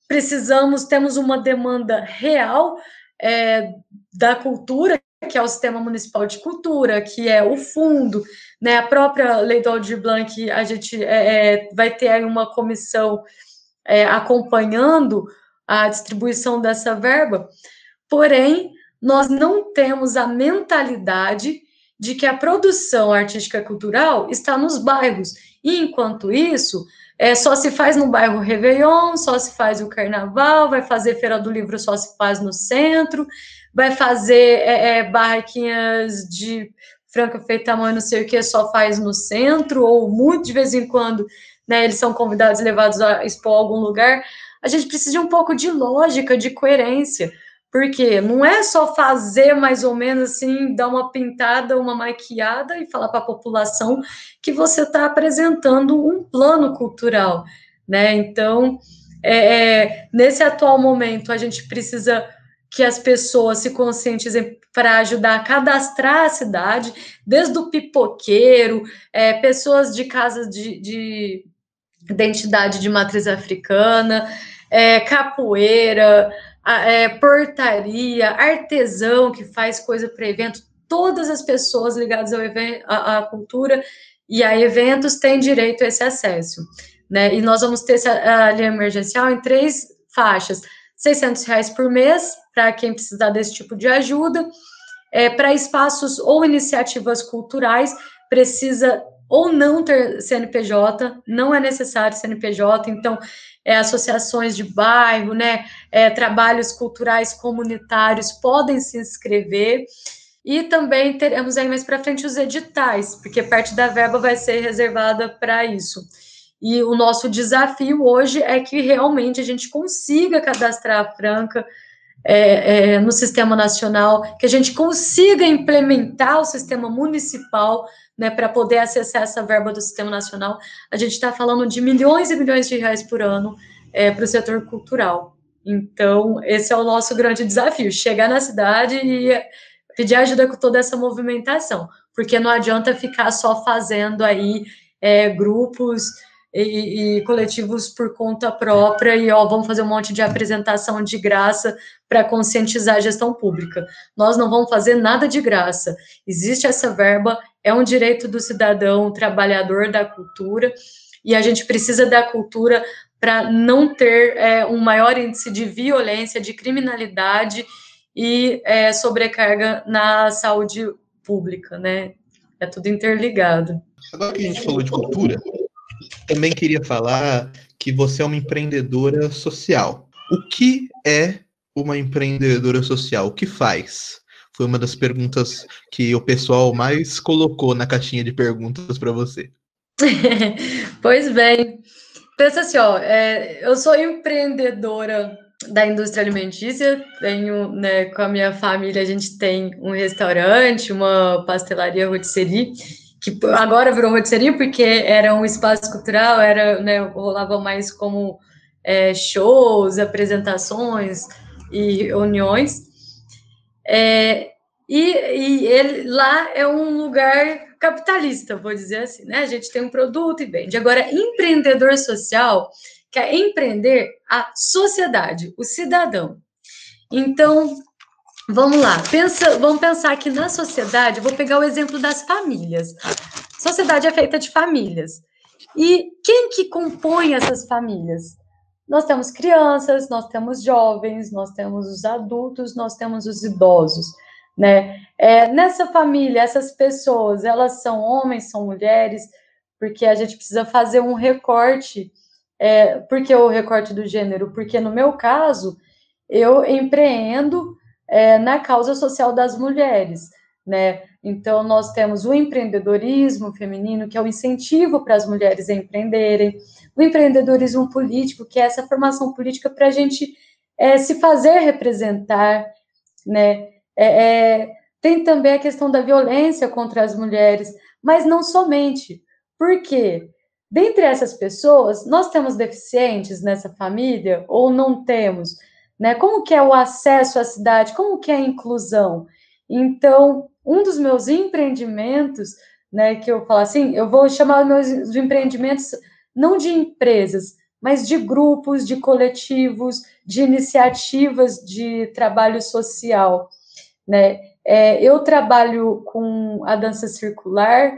precisamos, temos uma demanda real é, da cultura, que é o Sistema Municipal de Cultura, que é o fundo, né, a própria Lei do Aldir Blanc, a gente é, é, vai ter aí uma comissão é, acompanhando a distribuição dessa verba, porém, nós não temos a mentalidade de que a produção artística cultural está nos bairros, e enquanto isso, é, só se faz no bairro Réveillon, só se faz o carnaval, vai fazer Feira do Livro, só se faz no centro, vai fazer é, é, barraquinhas de franca feita tamanho, não sei o que, só faz no centro, ou muito de vez em quando, né, eles são convidados e levados a expor algum lugar. A gente precisa de um pouco de lógica, de coerência, Porque não é só fazer mais ou menos assim, dar uma pintada, uma maquiada e falar para a população que você está apresentando um plano cultural, né? Então, é, é, nesse atual momento, a gente precisa que as pessoas se conscientizem para ajudar a cadastrar a cidade, desde o pipoqueiro, é, pessoas de casas de, de identidade de matriz africana, é, capoeira, é, portaria, artesão que faz coisa para evento, todas as pessoas ligadas ao evento, à, à, cultura e a eventos têm direito a esse acesso. Né? E nós vamos ter essa linha emergencial em três faixas: 600 reais por mês para quem precisar desse tipo de ajuda. É, para espaços ou iniciativas culturais, precisa ou não ter CNPJ, não é necessário CNPJ, então, é, associações de bairro, né, é, trabalhos culturais comunitários podem se inscrever, e também teremos aí mais para frente os editais, porque parte da verba vai ser reservada para isso. E o nosso desafio hoje é que realmente a gente consiga cadastrar a Franca é, é, no sistema nacional, que a gente consiga implementar o sistema municipal né, para poder acessar essa verba do Sistema Nacional. A gente está falando de milhões e milhões de reais por ano é, para o setor cultural. Então, esse é o nosso grande desafio: chegar na cidade e pedir ajuda com toda essa movimentação, porque não adianta ficar só fazendo aí é, grupos e, e, coletivos por conta própria e ó, vamos fazer um monte de apresentação de graça para conscientizar a gestão pública. Nós não vamos fazer nada de graça. Existe essa verba, é um direito do cidadão, trabalhador da cultura, e a gente precisa da cultura para não ter é, um maior índice de violência, de criminalidade e é, sobrecarga na saúde pública, né? É tudo interligado. Agora que a gente falou de cultura, também queria falar que você é uma empreendedora social. O que é uma empreendedora social? O que faz? Foi uma das perguntas que o pessoal mais colocou na caixinha de perguntas para você. pois bem, pensa assim, ó, é, eu sou empreendedora da indústria alimentícia, tenho, né, com a minha família, a gente tem um restaurante, uma pastelaria, rotisserie, que agora virou rotisserie porque era um espaço cultural, era, né, rolava mais como é, shows, apresentações e reuniões. É, e, e ele, lá é um lugar capitalista, vou dizer assim, né? A gente tem um produto e vende. Agora, empreendedor social quer empreender a sociedade, o cidadão. Então, Vamos lá, pensa, vamos pensar que na sociedade, vou pegar o exemplo das famílias. Sociedade é feita de famílias. E quem que compõe essas famílias? Nós temos crianças, nós temos jovens, nós temos os adultos, nós temos os idosos, né? É, nessa família, essas pessoas, elas são homens, são mulheres, porque a gente precisa fazer um recorte. É, por que o recorte do gênero? Porque no meu caso, eu empreendo é, na causa social das mulheres, né? Então, nós temos o empreendedorismo feminino, que é o incentivo para as mulheres empreenderem, o empreendedorismo político, que é essa formação política para a gente é, se fazer representar, né? É, é, tem também a questão da violência contra as mulheres, mas não somente. Por quê? Dentre essas pessoas, nós temos deficientes nessa família ou não temos? Né? Como que é o acesso à cidade? Como que é a inclusão? Então, um dos meus empreendimentos, né, que eu falo assim, eu vou chamar meus empreendimentos não de empresas, mas de grupos, de coletivos, de iniciativas de trabalho social, né? É, eu trabalho com a dança circular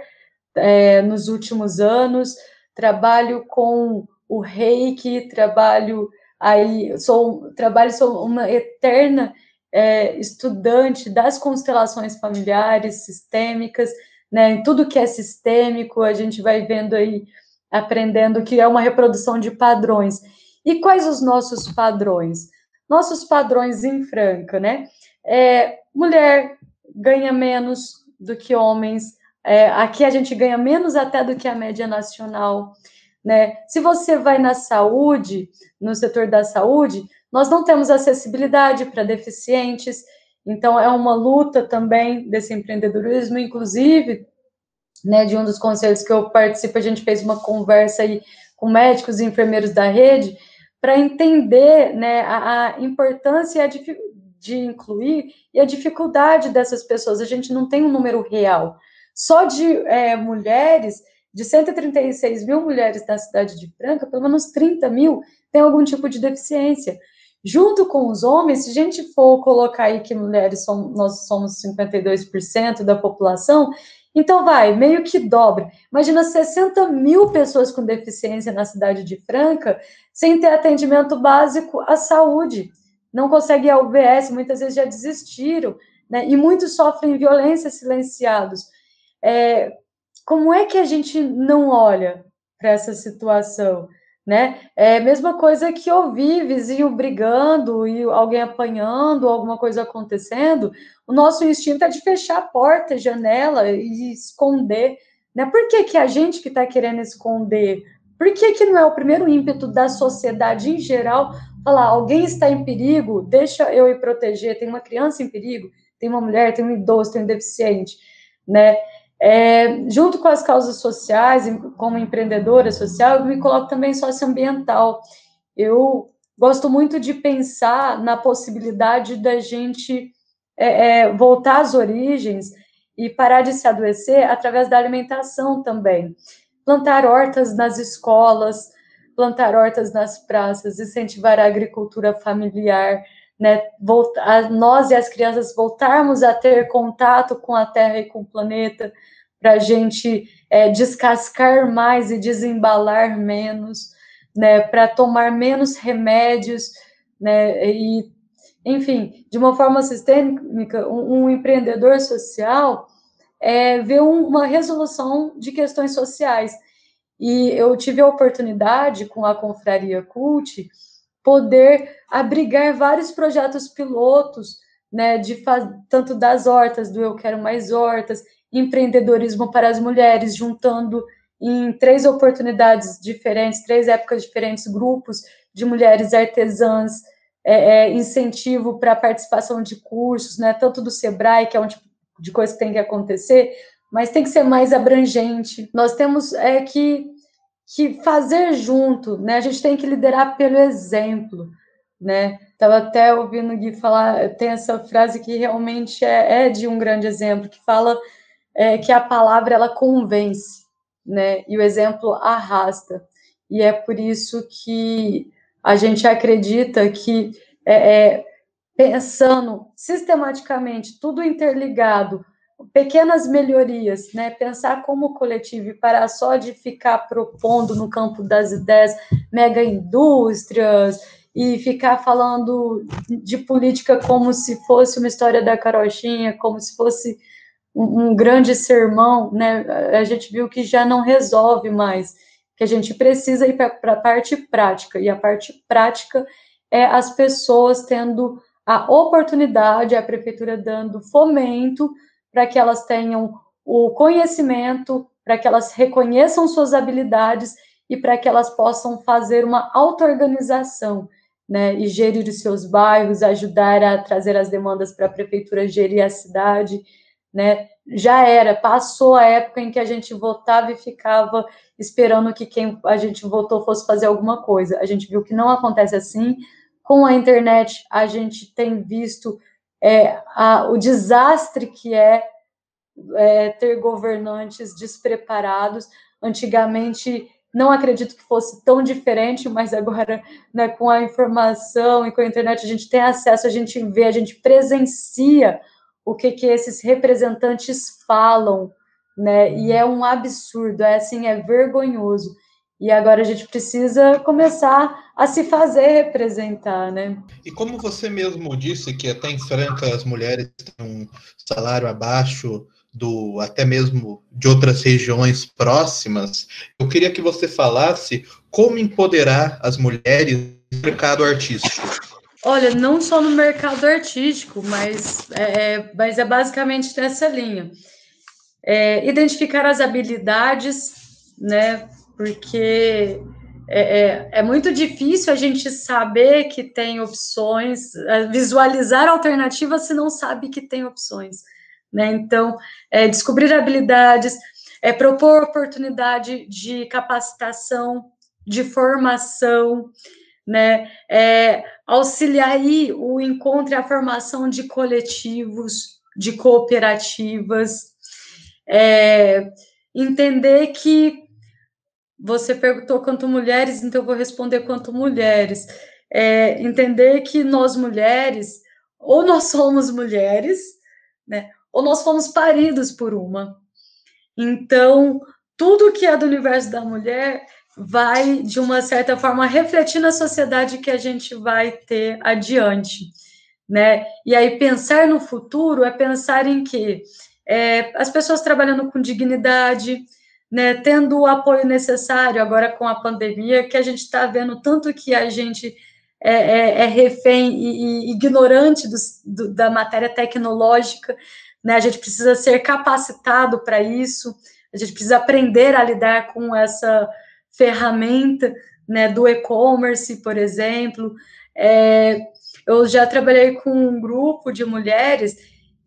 é, nos últimos anos, trabalho com o reiki, trabalho Aí sou trabalho sou uma eterna é, estudante das constelações familiares sistêmicas, né? Em tudo que é sistêmico, a gente vai vendo aí, aprendendo que é uma reprodução de padrões. E quais os nossos padrões? Nossos padrões em Franca, né? É, mulher ganha menos do que homens. É, aqui a gente ganha menos até do que a média nacional. Né? Se você vai na saúde, no setor da saúde, nós não temos acessibilidade para deficientes, então é uma luta também desse empreendedorismo, inclusive, né, de um dos conselhos que eu participo, a gente fez uma conversa aí com médicos e enfermeiros da rede, para entender né, a, a importância de incluir e a dificuldade dessas pessoas. A gente não tem um número real. Só de é, mulheres, de 136 mil mulheres da cidade de Franca, pelo menos 30 mil têm algum tipo de deficiência. Junto com os homens, se a gente for colocar aí que mulheres nós somos 52% da população, então vai, meio que dobra. Imagina 60 mil pessoas com deficiência na cidade de Franca sem ter atendimento básico à saúde. Não conseguem a UBS, muitas vezes já desistiram, né? E muitos sofrem violência silenciados. É, como é que a gente não olha para essa situação? Né? É a mesma coisa que ouvir vizinho brigando e alguém apanhando, alguma coisa acontecendo, o nosso instinto é de fechar a porta, janela e esconder. Né? Por que, que a gente que está querendo esconder? Por que, que não é o primeiro ímpeto da sociedade em geral falar, alguém está em perigo, deixa eu ir proteger, tem uma criança em perigo, tem uma mulher, tem um idoso, tem um deficiente, né? É, junto com as causas sociais, como empreendedora social, eu me coloco também socioambiental. Eu gosto muito de pensar na possibilidade da gente é, é, voltar às origens e parar de se adoecer através da alimentação também. Plantar hortas nas escolas, plantar hortas nas praças, incentivar a agricultura familiar, né? Voltar, nós e as crianças voltarmos a ter contato com a Terra e com o planeta, para a gente é, descascar mais e desembalar menos, né? Para tomar menos remédios, né? E, enfim, de uma forma sistêmica, um, um empreendedor social é, vê um, uma resolução de questões sociais e eu tive a oportunidade, com a Confraria Cult, poder abrigar vários projetos pilotos, né, de tanto das hortas, do Eu Quero Mais Hortas, empreendedorismo para as mulheres, juntando em três oportunidades diferentes, três épocas diferentes, grupos de mulheres artesãs, é, é, incentivo para a participação de cursos, né, tanto do Sebrae, que é um tipo de coisa que tem que acontecer, mas tem que ser mais abrangente. Nós temos é, que, que fazer junto, né? A gente tem que liderar pelo exemplo, né? Estava até ouvindo o Gui falar, tem essa frase que realmente é, é de um grande exemplo, que fala é, que a palavra ela convence, né? E o exemplo arrasta. E é por isso que a gente acredita que é, é pensando sistematicamente, tudo interligado, pequenas melhorias, né? Pensar como coletivo e parar só de ficar propondo no campo das ideias mega indústrias e ficar falando de política como se fosse uma história da carochinha, como se fosse um, um grande sermão, né? A gente viu que já não resolve mais, que a gente precisa ir para a parte prática e a parte prática é as pessoas tendo a oportunidade, a prefeitura dando fomento para que elas tenham o conhecimento, para que elas reconheçam suas habilidades e para que elas possam fazer uma auto-organização, né, e gerir os seus bairros, ajudar a trazer as demandas para a prefeitura gerir a cidade, né, já era, passou a época em que a gente votava e ficava esperando que quem a gente votou fosse fazer alguma coisa. A gente viu que não acontece assim. Com a internet, a gente tem visto é, a, o desastre que é, é ter governantes despreparados. Antigamente, não acredito que fosse tão diferente, mas agora, né, com a informação e com a internet, a gente tem acesso, a gente vê, a gente presencia o que, que esses representantes falam, né? E é um absurdo, é assim, é vergonhoso. E agora a gente precisa começar a se fazer representar, né? E como você mesmo disse que até em Franca as mulheres têm um salário abaixo do até mesmo de outras regiões próximas, eu queria que você falasse como empoderar as mulheres no mercado artístico. Olha, não só no mercado artístico, mas é, é mas é basicamente nessa linha. É, identificar as habilidades, né? Porque é, é, é, muito difícil a gente saber que tem opções, é, visualizar alternativas se não sabe que tem opções. Né? Então, é, descobrir habilidades, é, propor oportunidade de capacitação, de formação, né? É, auxiliar aí o encontro e a formação de coletivos, de cooperativas, é, entender que você perguntou quanto mulheres, então eu vou responder quanto mulheres. É, entender que nós mulheres, ou nós somos mulheres, né, ou nós fomos paridos por uma. Então, tudo que é do universo da mulher vai, de uma certa forma, refletir na sociedade que a gente vai ter adiante, né? E aí, pensar no futuro é pensar em que é, as pessoas trabalhando com dignidade, né, tendo o apoio necessário agora com a pandemia, que a gente está vendo tanto que a gente é, é, é refém e, e ignorante do, do, da matéria tecnológica, né, a gente precisa ser capacitado para isso, a gente precisa aprender a lidar com essa ferramenta né, do e-commerce, por exemplo. É, eu já trabalhei com um grupo de mulheres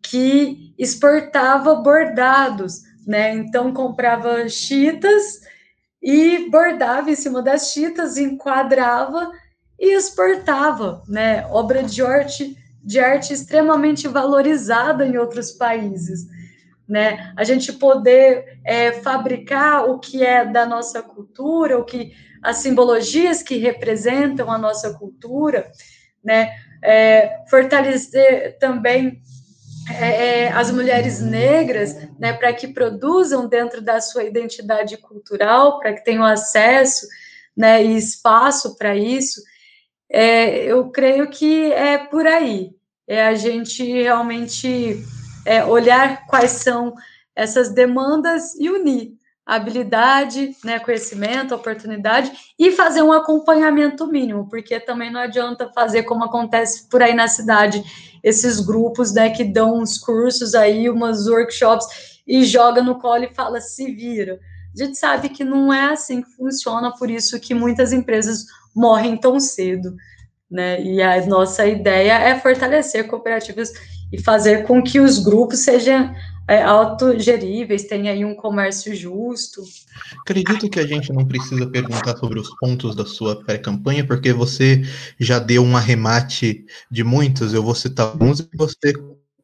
que exportava bordados, né? Então comprava chitas e bordava em cima das chitas, enquadrava e exportava, né? Obra de arte, de arte extremamente valorizada em outros países né? A gente poder é, fabricar o que é da nossa cultura, o que as simbologias que representam a nossa cultura, né? É, fortalecer também é, é as mulheres negras, né, para que produzam dentro da sua identidade cultural, para que tenham acesso, né, e espaço para isso. É, eu creio que é por aí. É a gente realmente é, olhar quais são essas demandas e unir habilidade, né, conhecimento, oportunidade e fazer um acompanhamento mínimo, porque também não adianta fazer como acontece por aí na cidade, esses grupos, né, que dão uns cursos aí, umas workshops e joga no colo e fala se vira. A gente sabe que não é assim que funciona, por isso que muitas empresas morrem tão cedo, né? E a nossa ideia é fortalecer cooperativas e fazer com que os grupos sejam é, autogeríveis, tenham aí um comércio justo. Acredito que a gente não precisa perguntar sobre os pontos da sua pré-campanha, porque você já deu um arremate de muitos, eu vou citar alguns e você,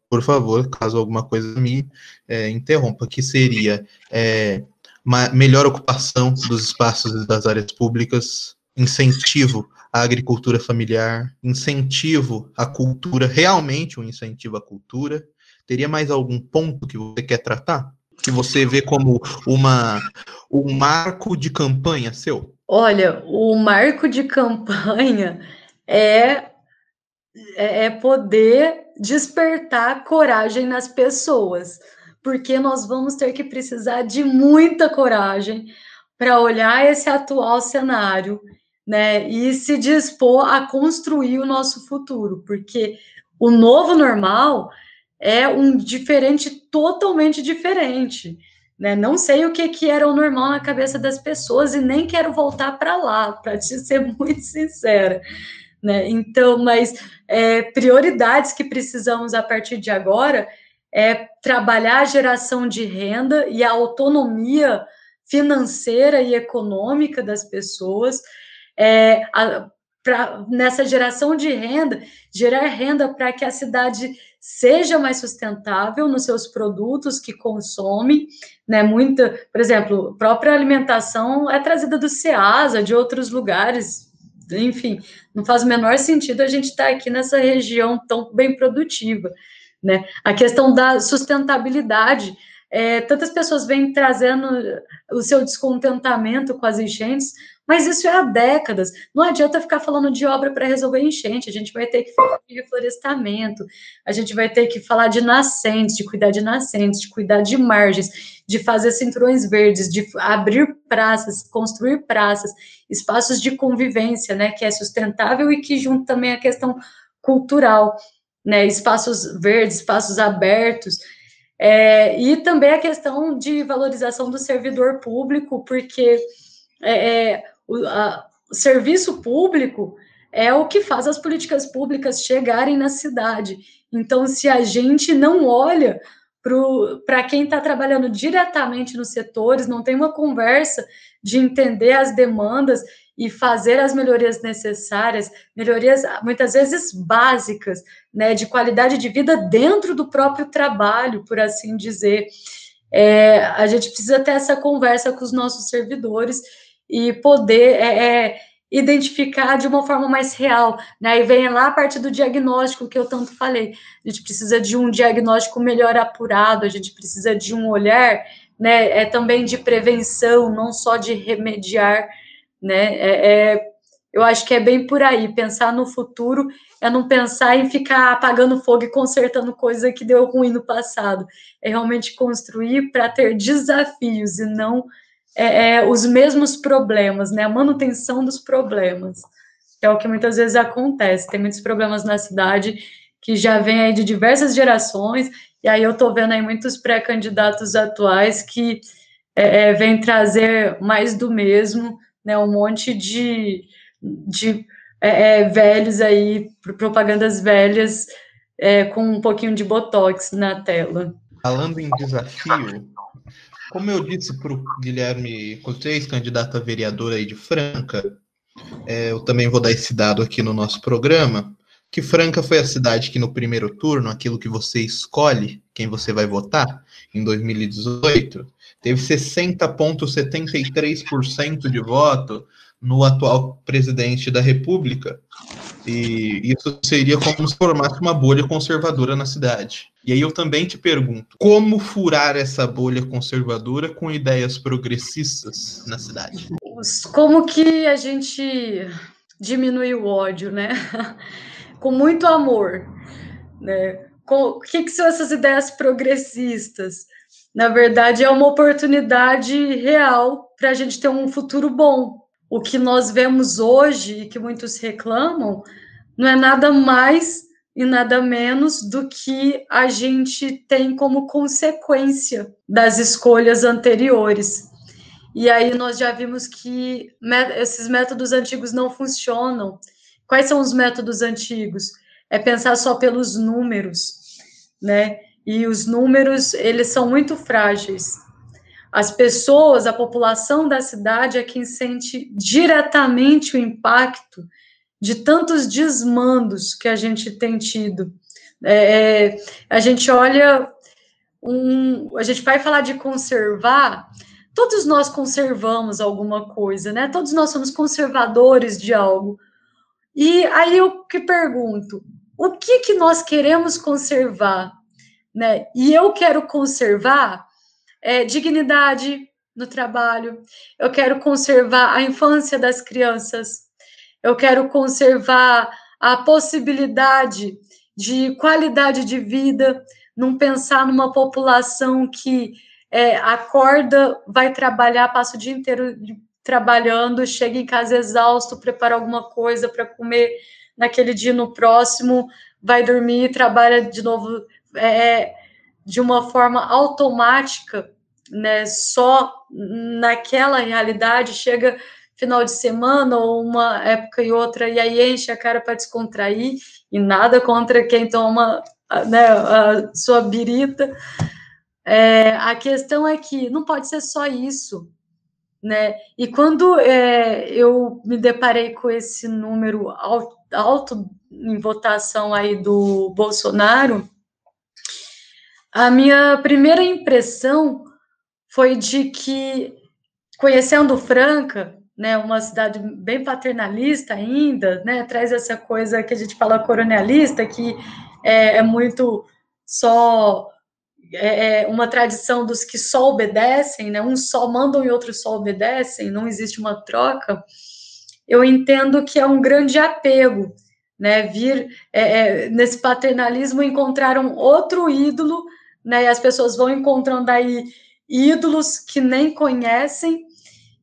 por favor, caso alguma coisa me é, interrompa, que seria é, uma melhor ocupação dos espaços e das áreas públicas, incentivo a agricultura familiar, incentivo à cultura, realmente um incentivo à cultura. Teria mais algum ponto que você quer tratar? Que você vê como uma, um marco de campanha seu? Olha, o marco de campanha é, é poder despertar coragem nas pessoas, porque nós vamos ter que precisar de muita coragem para olhar esse atual cenário né, e se dispor a construir o nosso futuro, porque o novo normal é um diferente totalmente diferente, né? Não sei o que que era o normal na cabeça das pessoas e nem quero voltar para lá, para te ser muito sincera, né? Então, mas é, prioridades que precisamos a partir de agora é trabalhar a geração de renda e a autonomia financeira e econômica das pessoas é, a, pra, nessa geração de renda, gerar renda para que a cidade seja mais sustentável nos seus produtos que consome, né? Muita, por exemplo, própria alimentação é trazida do Ceasa, de outros lugares, enfim, não faz o menor sentido a gente estar tá aqui nessa região tão bem produtiva, né? A questão da sustentabilidade, é, tantas pessoas vêm trazendo o seu descontentamento com as enchentes, mas isso é há décadas. Não adianta ficar falando de obra para resolver enchente. A gente vai ter que falar de reflorestamento, a gente vai ter que falar de nascentes, de cuidar de nascentes, de cuidar de margens, de fazer cinturões verdes, de abrir praças, construir praças, espaços de convivência, né, que é sustentável e que junta também a questão cultural, né, espaços verdes, espaços abertos. É, e também a questão de valorização do servidor público, porque é, é o, a, serviço público é o que faz as políticas públicas chegarem na cidade. Então, se a gente não olha para quem está trabalhando diretamente nos setores, não tem uma conversa de entender as demandas e fazer as melhorias necessárias, melhorias muitas vezes básicas, né, de qualidade de vida dentro do próprio trabalho, por assim dizer. É, a gente precisa ter essa conversa com os nossos servidores e poder é, é, identificar de uma forma mais real. Né? E vem lá a parte do diagnóstico que eu tanto falei. A gente precisa de um diagnóstico melhor apurado, a gente precisa de um olhar né, é, também de prevenção, não só de remediar. Né? É, é, eu acho que é bem por aí. Pensar no futuro é não pensar em ficar apagando fogo e consertando coisa que deu ruim no passado. É realmente construir para ter desafios e não é, é, os mesmos problemas, né? A manutenção dos problemas, que é o que muitas vezes acontece. Tem muitos problemas na cidade que já vem aí de diversas gerações, e aí eu estou vendo aí muitos pré-candidatos atuais que é, é, vêm trazer mais do mesmo, né? Um monte de, de é, é velhos aí, propagandas velhas, é, com um pouquinho de botox na tela. Falando em desafio, como eu disse para o Guilherme Cortez, candidato a vereador aí de Franca, é, eu também vou dar esse dado aqui no nosso programa, que Franca foi a cidade que no primeiro turno, aquilo que você escolhe, quem você vai votar, em 2018, teve 60,73% de voto no atual presidente da República. E isso seria como se formasse uma bolha conservadora na cidade. E aí eu também te pergunto, como furar essa bolha conservadora com ideias progressistas na cidade? Como que a gente diminui o ódio, né? com muito amor, né? O que, que são essas ideias progressistas? Na verdade, é uma oportunidade real para a gente ter um futuro bom. O que nós vemos hoje e que muitos reclamam não é nada mais e nada menos do que a gente tem como consequência das escolhas anteriores. E aí nós já vimos que esses métodos antigos não funcionam. Quais são os métodos antigos? É pensar só pelos números, né? E os números, eles são muito frágeis. As pessoas, a população da cidade é quem sente diretamente o impacto de tantos desmandos que a gente tem tido. É, é, a gente olha um, a gente vai falar de conservar. Todos nós conservamos alguma coisa, né? Todos nós somos conservadores de algo. E aí eu que pergunto, o que que nós queremos conservar, né? E eu quero conservar é, dignidade no trabalho. Eu quero conservar a infância das crianças eu quero conservar a possibilidade de qualidade de vida, não pensar numa população que é, acorda, vai trabalhar, passa o dia inteiro trabalhando, chega em casa exausto, prepara alguma coisa para comer naquele dia no próximo, vai dormir, trabalha de novo é, de uma forma automática, né? Só naquela realidade chega final de semana ou uma época e outra, e aí enche a cara para descontrair, e nada contra quem toma né, a sua birita. É, a questão é que não pode ser só isso, né? E quando é, eu me deparei com esse número alto, alto em votação aí do Bolsonaro, a minha primeira impressão foi de que, conhecendo Franca, né, uma cidade bem paternalista ainda, né, traz essa coisa que a gente fala coronelista, que é, é muito só é, é, uma tradição dos que só obedecem, né, uns só mandam e outros só obedecem, não existe uma troca. Eu entendo que é um grande apego, né, vir é, é nesse paternalismo encontrar um outro ídolo, né, e as pessoas vão encontrando aí ídolos que nem conhecem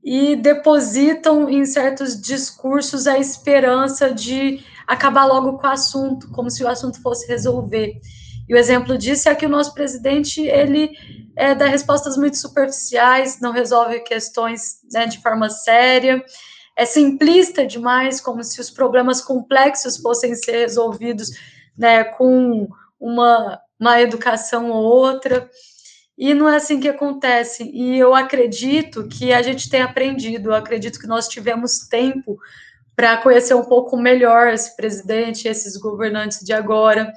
e depositam em certos discursos a esperança de acabar logo com o assunto, como se o assunto fosse resolver. E o exemplo disso é que o nosso presidente ele é, dá respostas muito superficiais, não resolve questões né, de forma séria, é simplista demais, como se os problemas complexos fossem ser resolvidos né, com uma, uma educação ou outra. E não é assim que acontece. E eu acredito que a gente tem aprendido, eu acredito que nós tivemos tempo para conhecer um pouco melhor esse presidente, esses governantes de agora.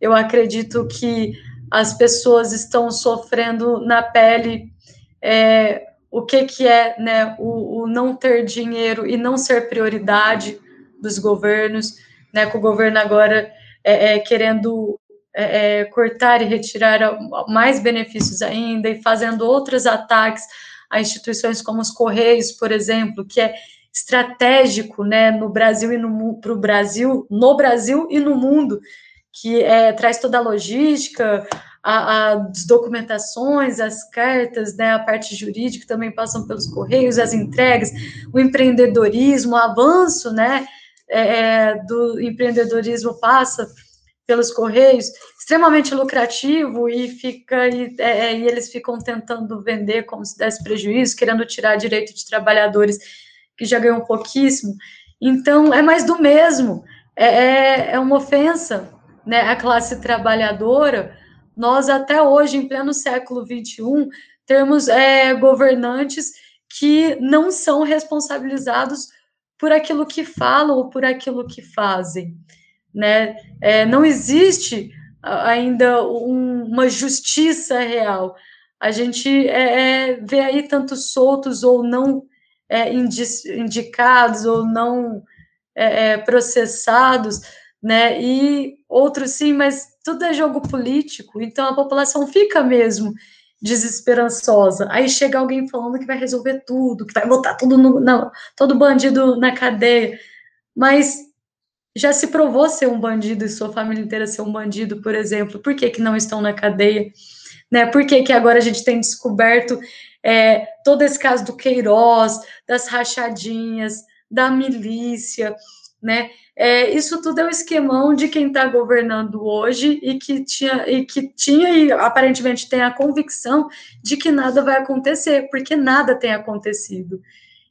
Eu acredito que as pessoas estão sofrendo na pele é, o que, que é né, o, o, não ter dinheiro e não ser prioridade dos governos, né, com o governo agora é, é, querendo é, é, cortar e retirar mais benefícios ainda e fazendo outros ataques a instituições como os Correios, por exemplo, que é estratégico né, no Brasil e no para o Brasil, no Brasil e no mundo, que é, traz toda a logística, as documentações, as cartas, né, a parte jurídica também passam pelos correios, as entregas, o empreendedorismo, o avanço, né, é, do empreendedorismo passa pelos correios, extremamente lucrativo e fica e, é, é, e, eles ficam tentando vender como se desse prejuízo, querendo tirar direito de trabalhadores que já ganham pouquíssimo. Então é mais do mesmo, é, é, é uma ofensa, né, à classe trabalhadora. Nós até hoje, em pleno século 21, temos é, governantes que não são responsabilizados por aquilo que falam ou por aquilo que fazem né? É, não existe ainda um, uma justiça real. A gente é, é, vê aí tantos soltos ou não é, indicados ou não é, é, processados, né? E outros sim, mas tudo é jogo político. Então a população fica mesmo desesperançosa. Aí chega alguém falando que vai resolver tudo, que vai botar tudo no, não, todo bandido na cadeia. Mas já se provou ser um bandido e sua família inteira ser um bandido, por exemplo, por que, que não estão na cadeia? Né? Por que, que agora a gente tem descoberto é, todo esse caso do Queiroz, das rachadinhas, da milícia, né? É, isso tudo é um esquemão de quem está governando hoje e que tinha e que tinha e aparentemente tem a convicção de que nada vai acontecer, porque nada tem acontecido.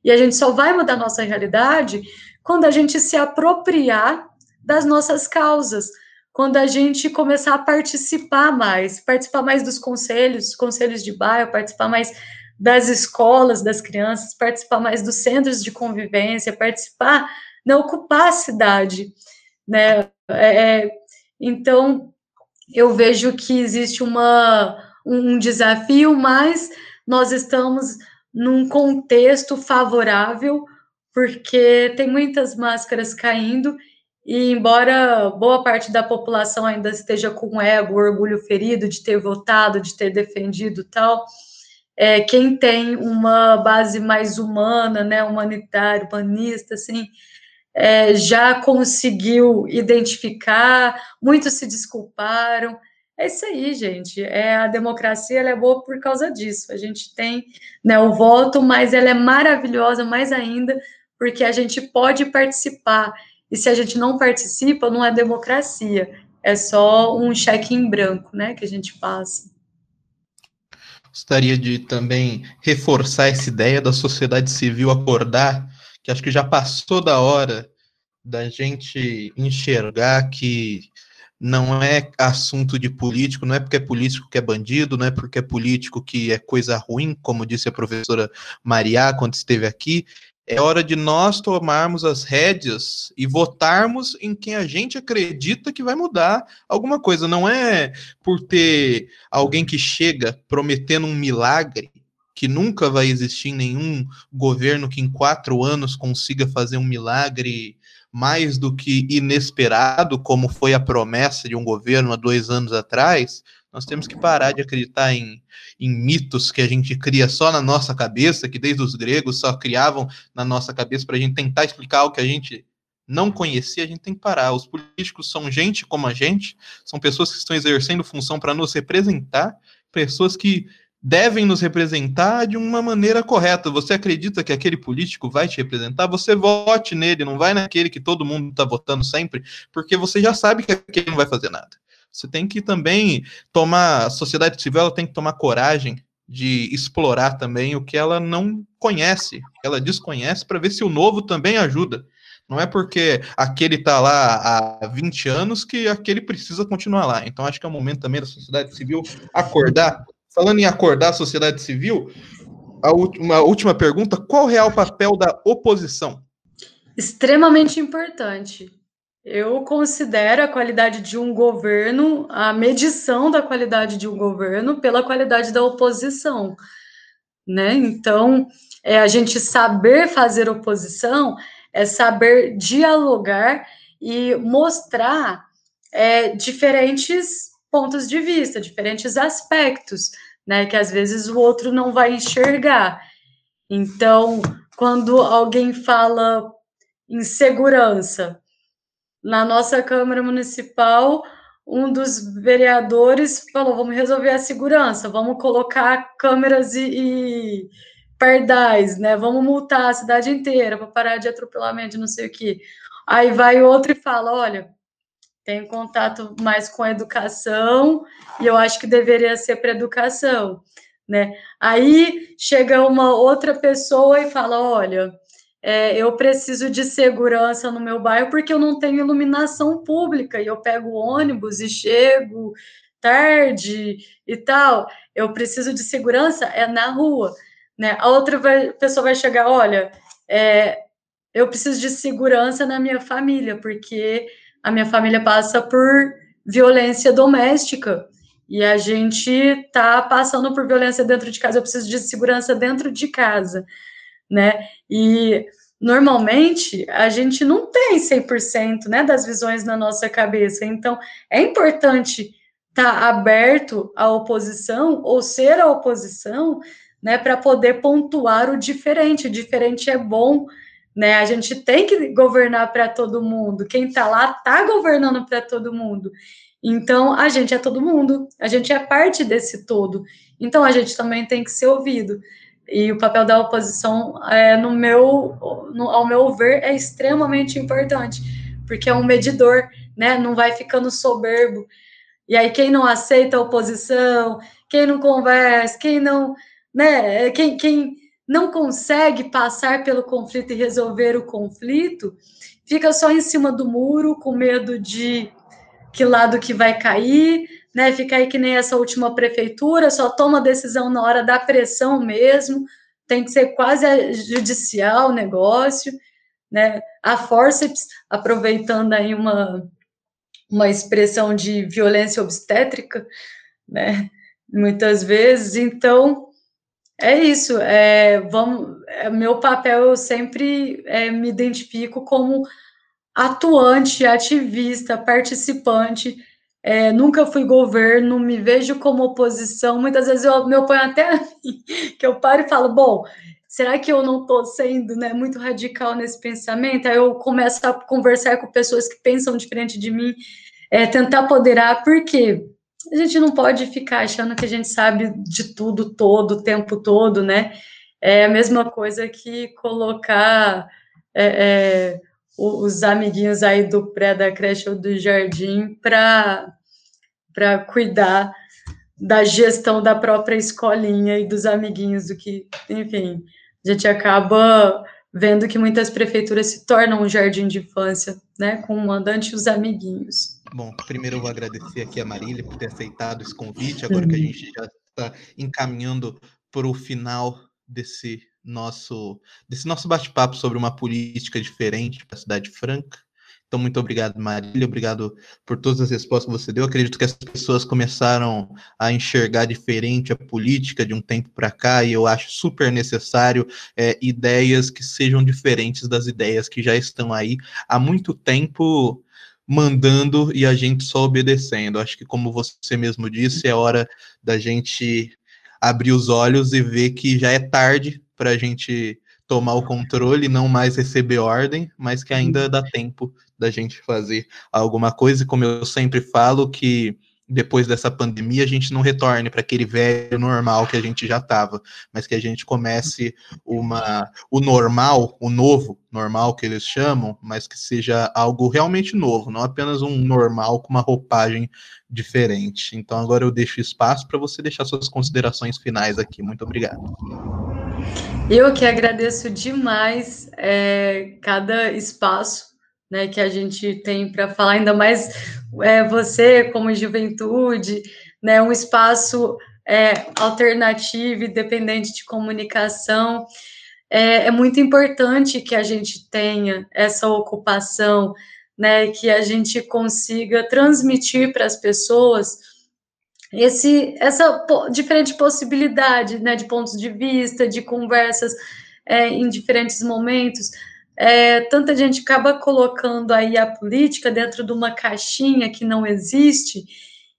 E a gente só vai mudar nossa realidade quando a gente se apropriar das nossas causas, quando a gente começar a participar mais, participar mais dos conselhos, conselhos de bairro, participar mais das escolas das crianças, participar mais dos centros de convivência, participar, né, ocupar a cidade, né? É, é então, eu vejo que existe uma, um desafio, mas nós estamos num contexto favorável porque tem muitas máscaras caindo e embora boa parte da população ainda esteja com ego, orgulho ferido de ter votado, de ter defendido tal, é, quem tem uma base mais humana, né, humanitária, humanista, assim, é, já conseguiu identificar, muitos se desculparam. É isso aí, gente. É a democracia ela é boa por causa disso. A gente tem né, o voto, mas ela é maravilhosa mais ainda porque a gente pode participar. E se a gente não participa, não é democracia, é só um cheque em branco, né, que a gente passa. Gostaria de também reforçar essa ideia da sociedade civil acordar, que acho que já passou da hora da gente enxergar que não é assunto de político, não é porque é político que é bandido, não é porque é político que é coisa ruim, como disse a professora Maria quando esteve aqui, é hora de nós tomarmos as rédeas e votarmos em quem a gente acredita que vai mudar alguma coisa. Não é por ter alguém que chega prometendo um milagre que nunca vai existir nenhum governo que em quatro anos consiga fazer um milagre mais do que inesperado, como foi a promessa de um governo há dois anos atrás. Nós temos que parar de acreditar em, em mitos que a gente cria só na nossa cabeça, que desde os gregos só criavam na nossa cabeça para a gente tentar explicar algo que a gente não conhecia, a gente tem que parar. Os políticos são gente como a gente, são pessoas que estão exercendo função para nos representar, pessoas que devem nos representar de uma maneira correta. Você acredita que aquele político vai te representar? Você vote nele, não vai naquele que todo mundo está votando sempre, porque você já sabe que aquele não vai fazer nada. Você tem que também tomar, a sociedade civil ela tem que tomar coragem de explorar também o que ela não conhece, ela desconhece, para ver se o novo também ajuda. Não é porque aquele está lá há 20 anos que aquele precisa continuar lá. Então, acho que é o momento também da sociedade civil acordar. Falando em acordar a sociedade civil, a última, última pergunta: qual é o papel da oposição? Extremamente importante. Eu considero a qualidade de um governo, a medição da qualidade de um governo pela qualidade da oposição, né? Então, é a gente saber fazer oposição é saber dialogar e mostrar é, diferentes pontos de vista, diferentes aspectos, né? Que às vezes o outro não vai enxergar. Então, quando alguém fala em segurança, na nossa Câmara Municipal, um dos vereadores falou: vamos resolver a segurança, vamos colocar câmeras e, e pardais, né? Vamos multar a cidade inteira para parar de atropelamento, não sei o quê. Aí vai outro e fala: olha, tem contato mais com a educação e eu acho que deveria ser para educação, né? Aí chega uma outra pessoa e fala: olha, é, eu preciso de segurança no meu bairro porque eu não tenho iluminação pública e eu pego ônibus e chego tarde e tal. Eu preciso de segurança é na rua. Né? A outra vai, pessoa vai chegar, olha, é, eu preciso de segurança na minha família, porque a minha família passa por violência doméstica e a gente está passando por violência dentro de casa, eu preciso de segurança dentro de casa, né? E normalmente a gente não tem 100% né, das visões na nossa cabeça, então é importante estar tá aberto à oposição ou ser a oposição né, para poder pontuar o diferente. O diferente é bom, né? A gente tem que governar para todo mundo. Quem está lá está governando para todo mundo. Então, a gente é todo mundo, a gente é parte desse todo. Então, a gente também tem que ser ouvido. E o papel da oposição, é, no meu, no, ao meu ver, é extremamente importante, porque é um medidor, né? Não vai ficando soberbo. E aí, quem não aceita a oposição, quem não conversa, quem não né? Quem, quem não consegue passar pelo conflito e resolver o conflito, fica só em cima do muro, com medo de que lado que vai cair, né? Fica aí que nem essa última prefeitura, só toma decisão na hora da pressão mesmo, tem que ser quase judicial o negócio, né? A forceps, aproveitando aí uma, uma expressão de violência obstétrica, né? Muitas vezes, então é isso. É, vamos, é, meu papel, eu sempre é, me identifico como atuante, ativista, participante. É, nunca fui governo, me vejo como oposição. Muitas vezes eu me oponho até que eu paro e falo, bom, será que eu não estou sendo né, muito radical nesse pensamento? Aí eu começo a conversar com pessoas que pensam diferente de mim, é, tentar apoderar, por quê? a gente não pode ficar achando que a gente sabe de tudo todo, o tempo todo, né? É a mesma coisa que colocar é, é, os amiguinhos aí do pré, da creche ou do jardim para cuidar da gestão da própria escolinha e dos amiguinhos, do que, enfim, a gente acaba vendo que muitas prefeituras se tornam um jardim de infância, né, com o mandante e os amiguinhos. Bom, primeiro eu vou agradecer aqui a Marília por ter aceitado esse convite, agora que a gente já está encaminhando para o final desse nosso, desse nosso bate-papo sobre uma política diferente para a Cidade Franca. Então, muito obrigado, Marília. Obrigado por todas as respostas que você deu. Acredito que as pessoas começaram a enxergar diferente a política de um tempo para cá, e eu acho super necessário é, ideias que sejam diferentes das ideias que já estão aí há muito tempo mandando e a gente só obedecendo. Acho que, como você mesmo disse, é hora da gente abrir os olhos e ver que já é tarde para a gente tomar o controle, não mais receber ordem, mas que ainda dá tempo da gente fazer alguma coisa. E como eu sempre falo, que depois dessa pandemia a gente não retorne para aquele velho normal que a gente já estava, mas que a gente comece uma o normal, o novo normal que eles chamam, mas que seja algo realmente novo, não apenas um normal com uma roupagem diferente. Então agora eu deixo espaço para você deixar suas considerações finais aqui. Muito obrigado. Eu que agradeço demais é, cada espaço né, que a gente tem para falar, ainda mais é, você como juventude, né, um espaço é, alternativo e dependente de comunicação. É, é, muito importante que a gente tenha essa ocupação, né, que a gente consiga transmitir para as pessoas esse, essa diferente possibilidade, né, de pontos de vista, de conversas é, em diferentes momentos, é, tanta gente acaba colocando aí a política dentro de uma caixinha que não existe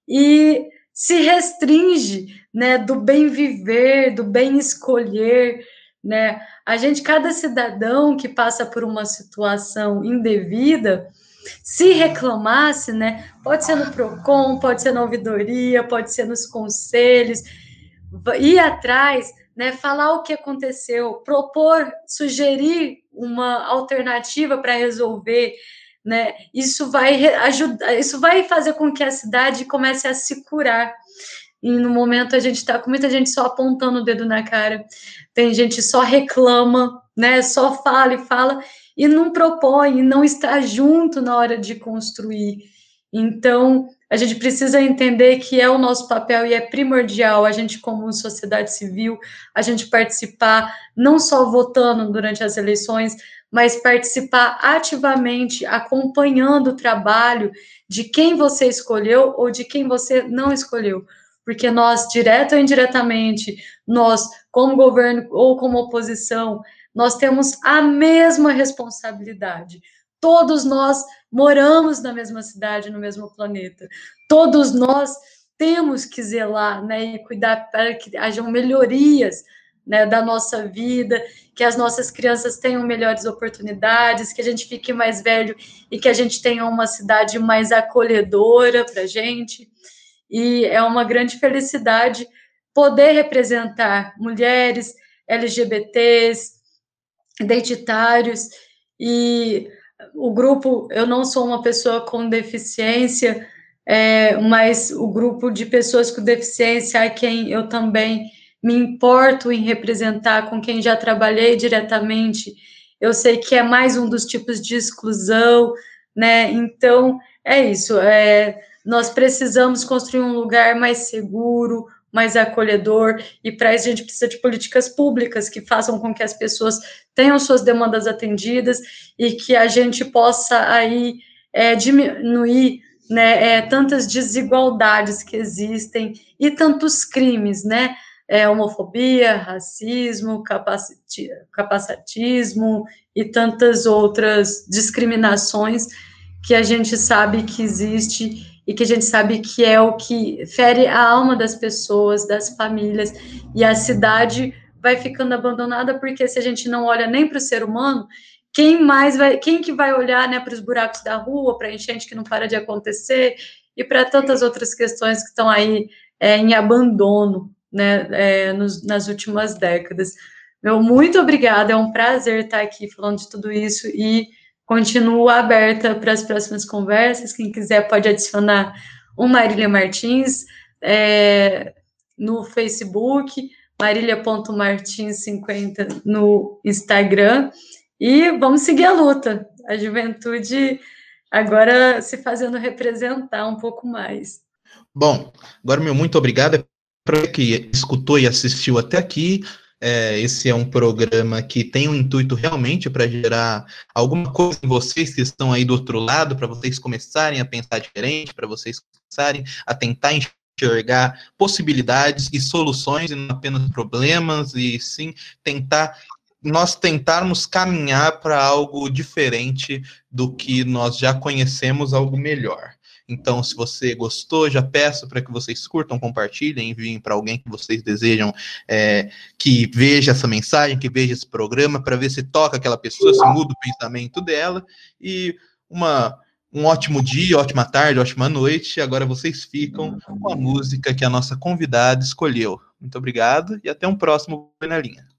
e se restringe, né, do bem viver, do bem escolher, né? A gente, cada cidadão que passa por uma situação indevida, se reclamasse, né, pode ser no Procon, pode ser na ouvidoria, pode ser nos conselhos, ir atrás né, falar o que aconteceu, propor, sugerir uma alternativa para resolver, né, isso vai ajudar, isso vai fazer com que a cidade comece a se curar. E no momento a gente está com muita gente só apontando o dedo na cara, tem gente só reclama, né, só fala e fala e não propõe, não está junto na hora de construir. Então, a gente precisa entender que é o nosso papel e é primordial a gente, como sociedade civil, a gente participar, não só votando durante as eleições, mas participar ativamente, acompanhando o trabalho de quem você escolheu ou de quem você não escolheu. Porque nós, direto ou indiretamente, nós, como governo ou como oposição, nós temos a mesma responsabilidade. Todos nós moramos na mesma cidade, no mesmo planeta. Todos nós temos que zelar né, e cuidar para que hajam melhorias né, da nossa vida, que as nossas crianças tenham melhores oportunidades, que a gente fique mais velho e que a gente tenha uma cidade mais acolhedora para a gente. E é uma grande felicidade poder representar mulheres, LGBTs, identitários e o grupo, eu não sou uma pessoa com deficiência, é, mas o grupo de pessoas com deficiência a quem eu também me importo em representar, com quem já trabalhei diretamente, eu sei que é mais um dos tipos de exclusão, né? Então, é isso. É, nós precisamos construir um lugar mais seguro, mais acolhedor, e para isso a gente precisa de políticas públicas que façam com que as pessoas tenham suas demandas atendidas e que a gente possa aí é, diminuir né, é, tantas desigualdades que existem e tantos crimes, né? É, homofobia, racismo, capaciti capacitismo e tantas outras discriminações que a gente sabe que existe e que a gente sabe que é o que fere a alma das pessoas, das famílias, e a cidade vai ficando abandonada porque se a gente não olha nem para o ser humano, quem mais vai, quem que vai olhar, né, para os buracos da rua, para a enchente que não para de acontecer e para tantas outras questões que estão aí é, em abandono, né, é, nos, nas últimas décadas. Meu muito obrigada, é um prazer estar aqui falando de tudo isso e Continuo aberta para as próximas conversas. Quem quiser pode adicionar o Marília Martins é, no Facebook, marília.martins50 no Instagram. E vamos seguir a luta. A juventude agora se fazendo representar um pouco mais. Bom, agora meu muito obrigado para que escutou e assistiu até aqui. É, esse é um programa que tem um intuito realmente para gerar alguma coisa em vocês que estão aí do outro lado, para vocês começarem a pensar diferente, para vocês começarem a tentar enxergar possibilidades e soluções e não apenas problemas, e sim tentar nós tentarmos caminhar para algo diferente do que nós já conhecemos, algo melhor. Então, se você gostou, já peço para que vocês curtam, compartilhem, enviem para alguém que vocês desejam é, que veja essa mensagem, que veja esse programa, para ver se toca aquela pessoa, se muda o pensamento dela. E uma Um ótimo dia, ótima tarde, ótima noite. Agora vocês ficam com a música que a nossa convidada escolheu. Muito obrigado e até um próximo na.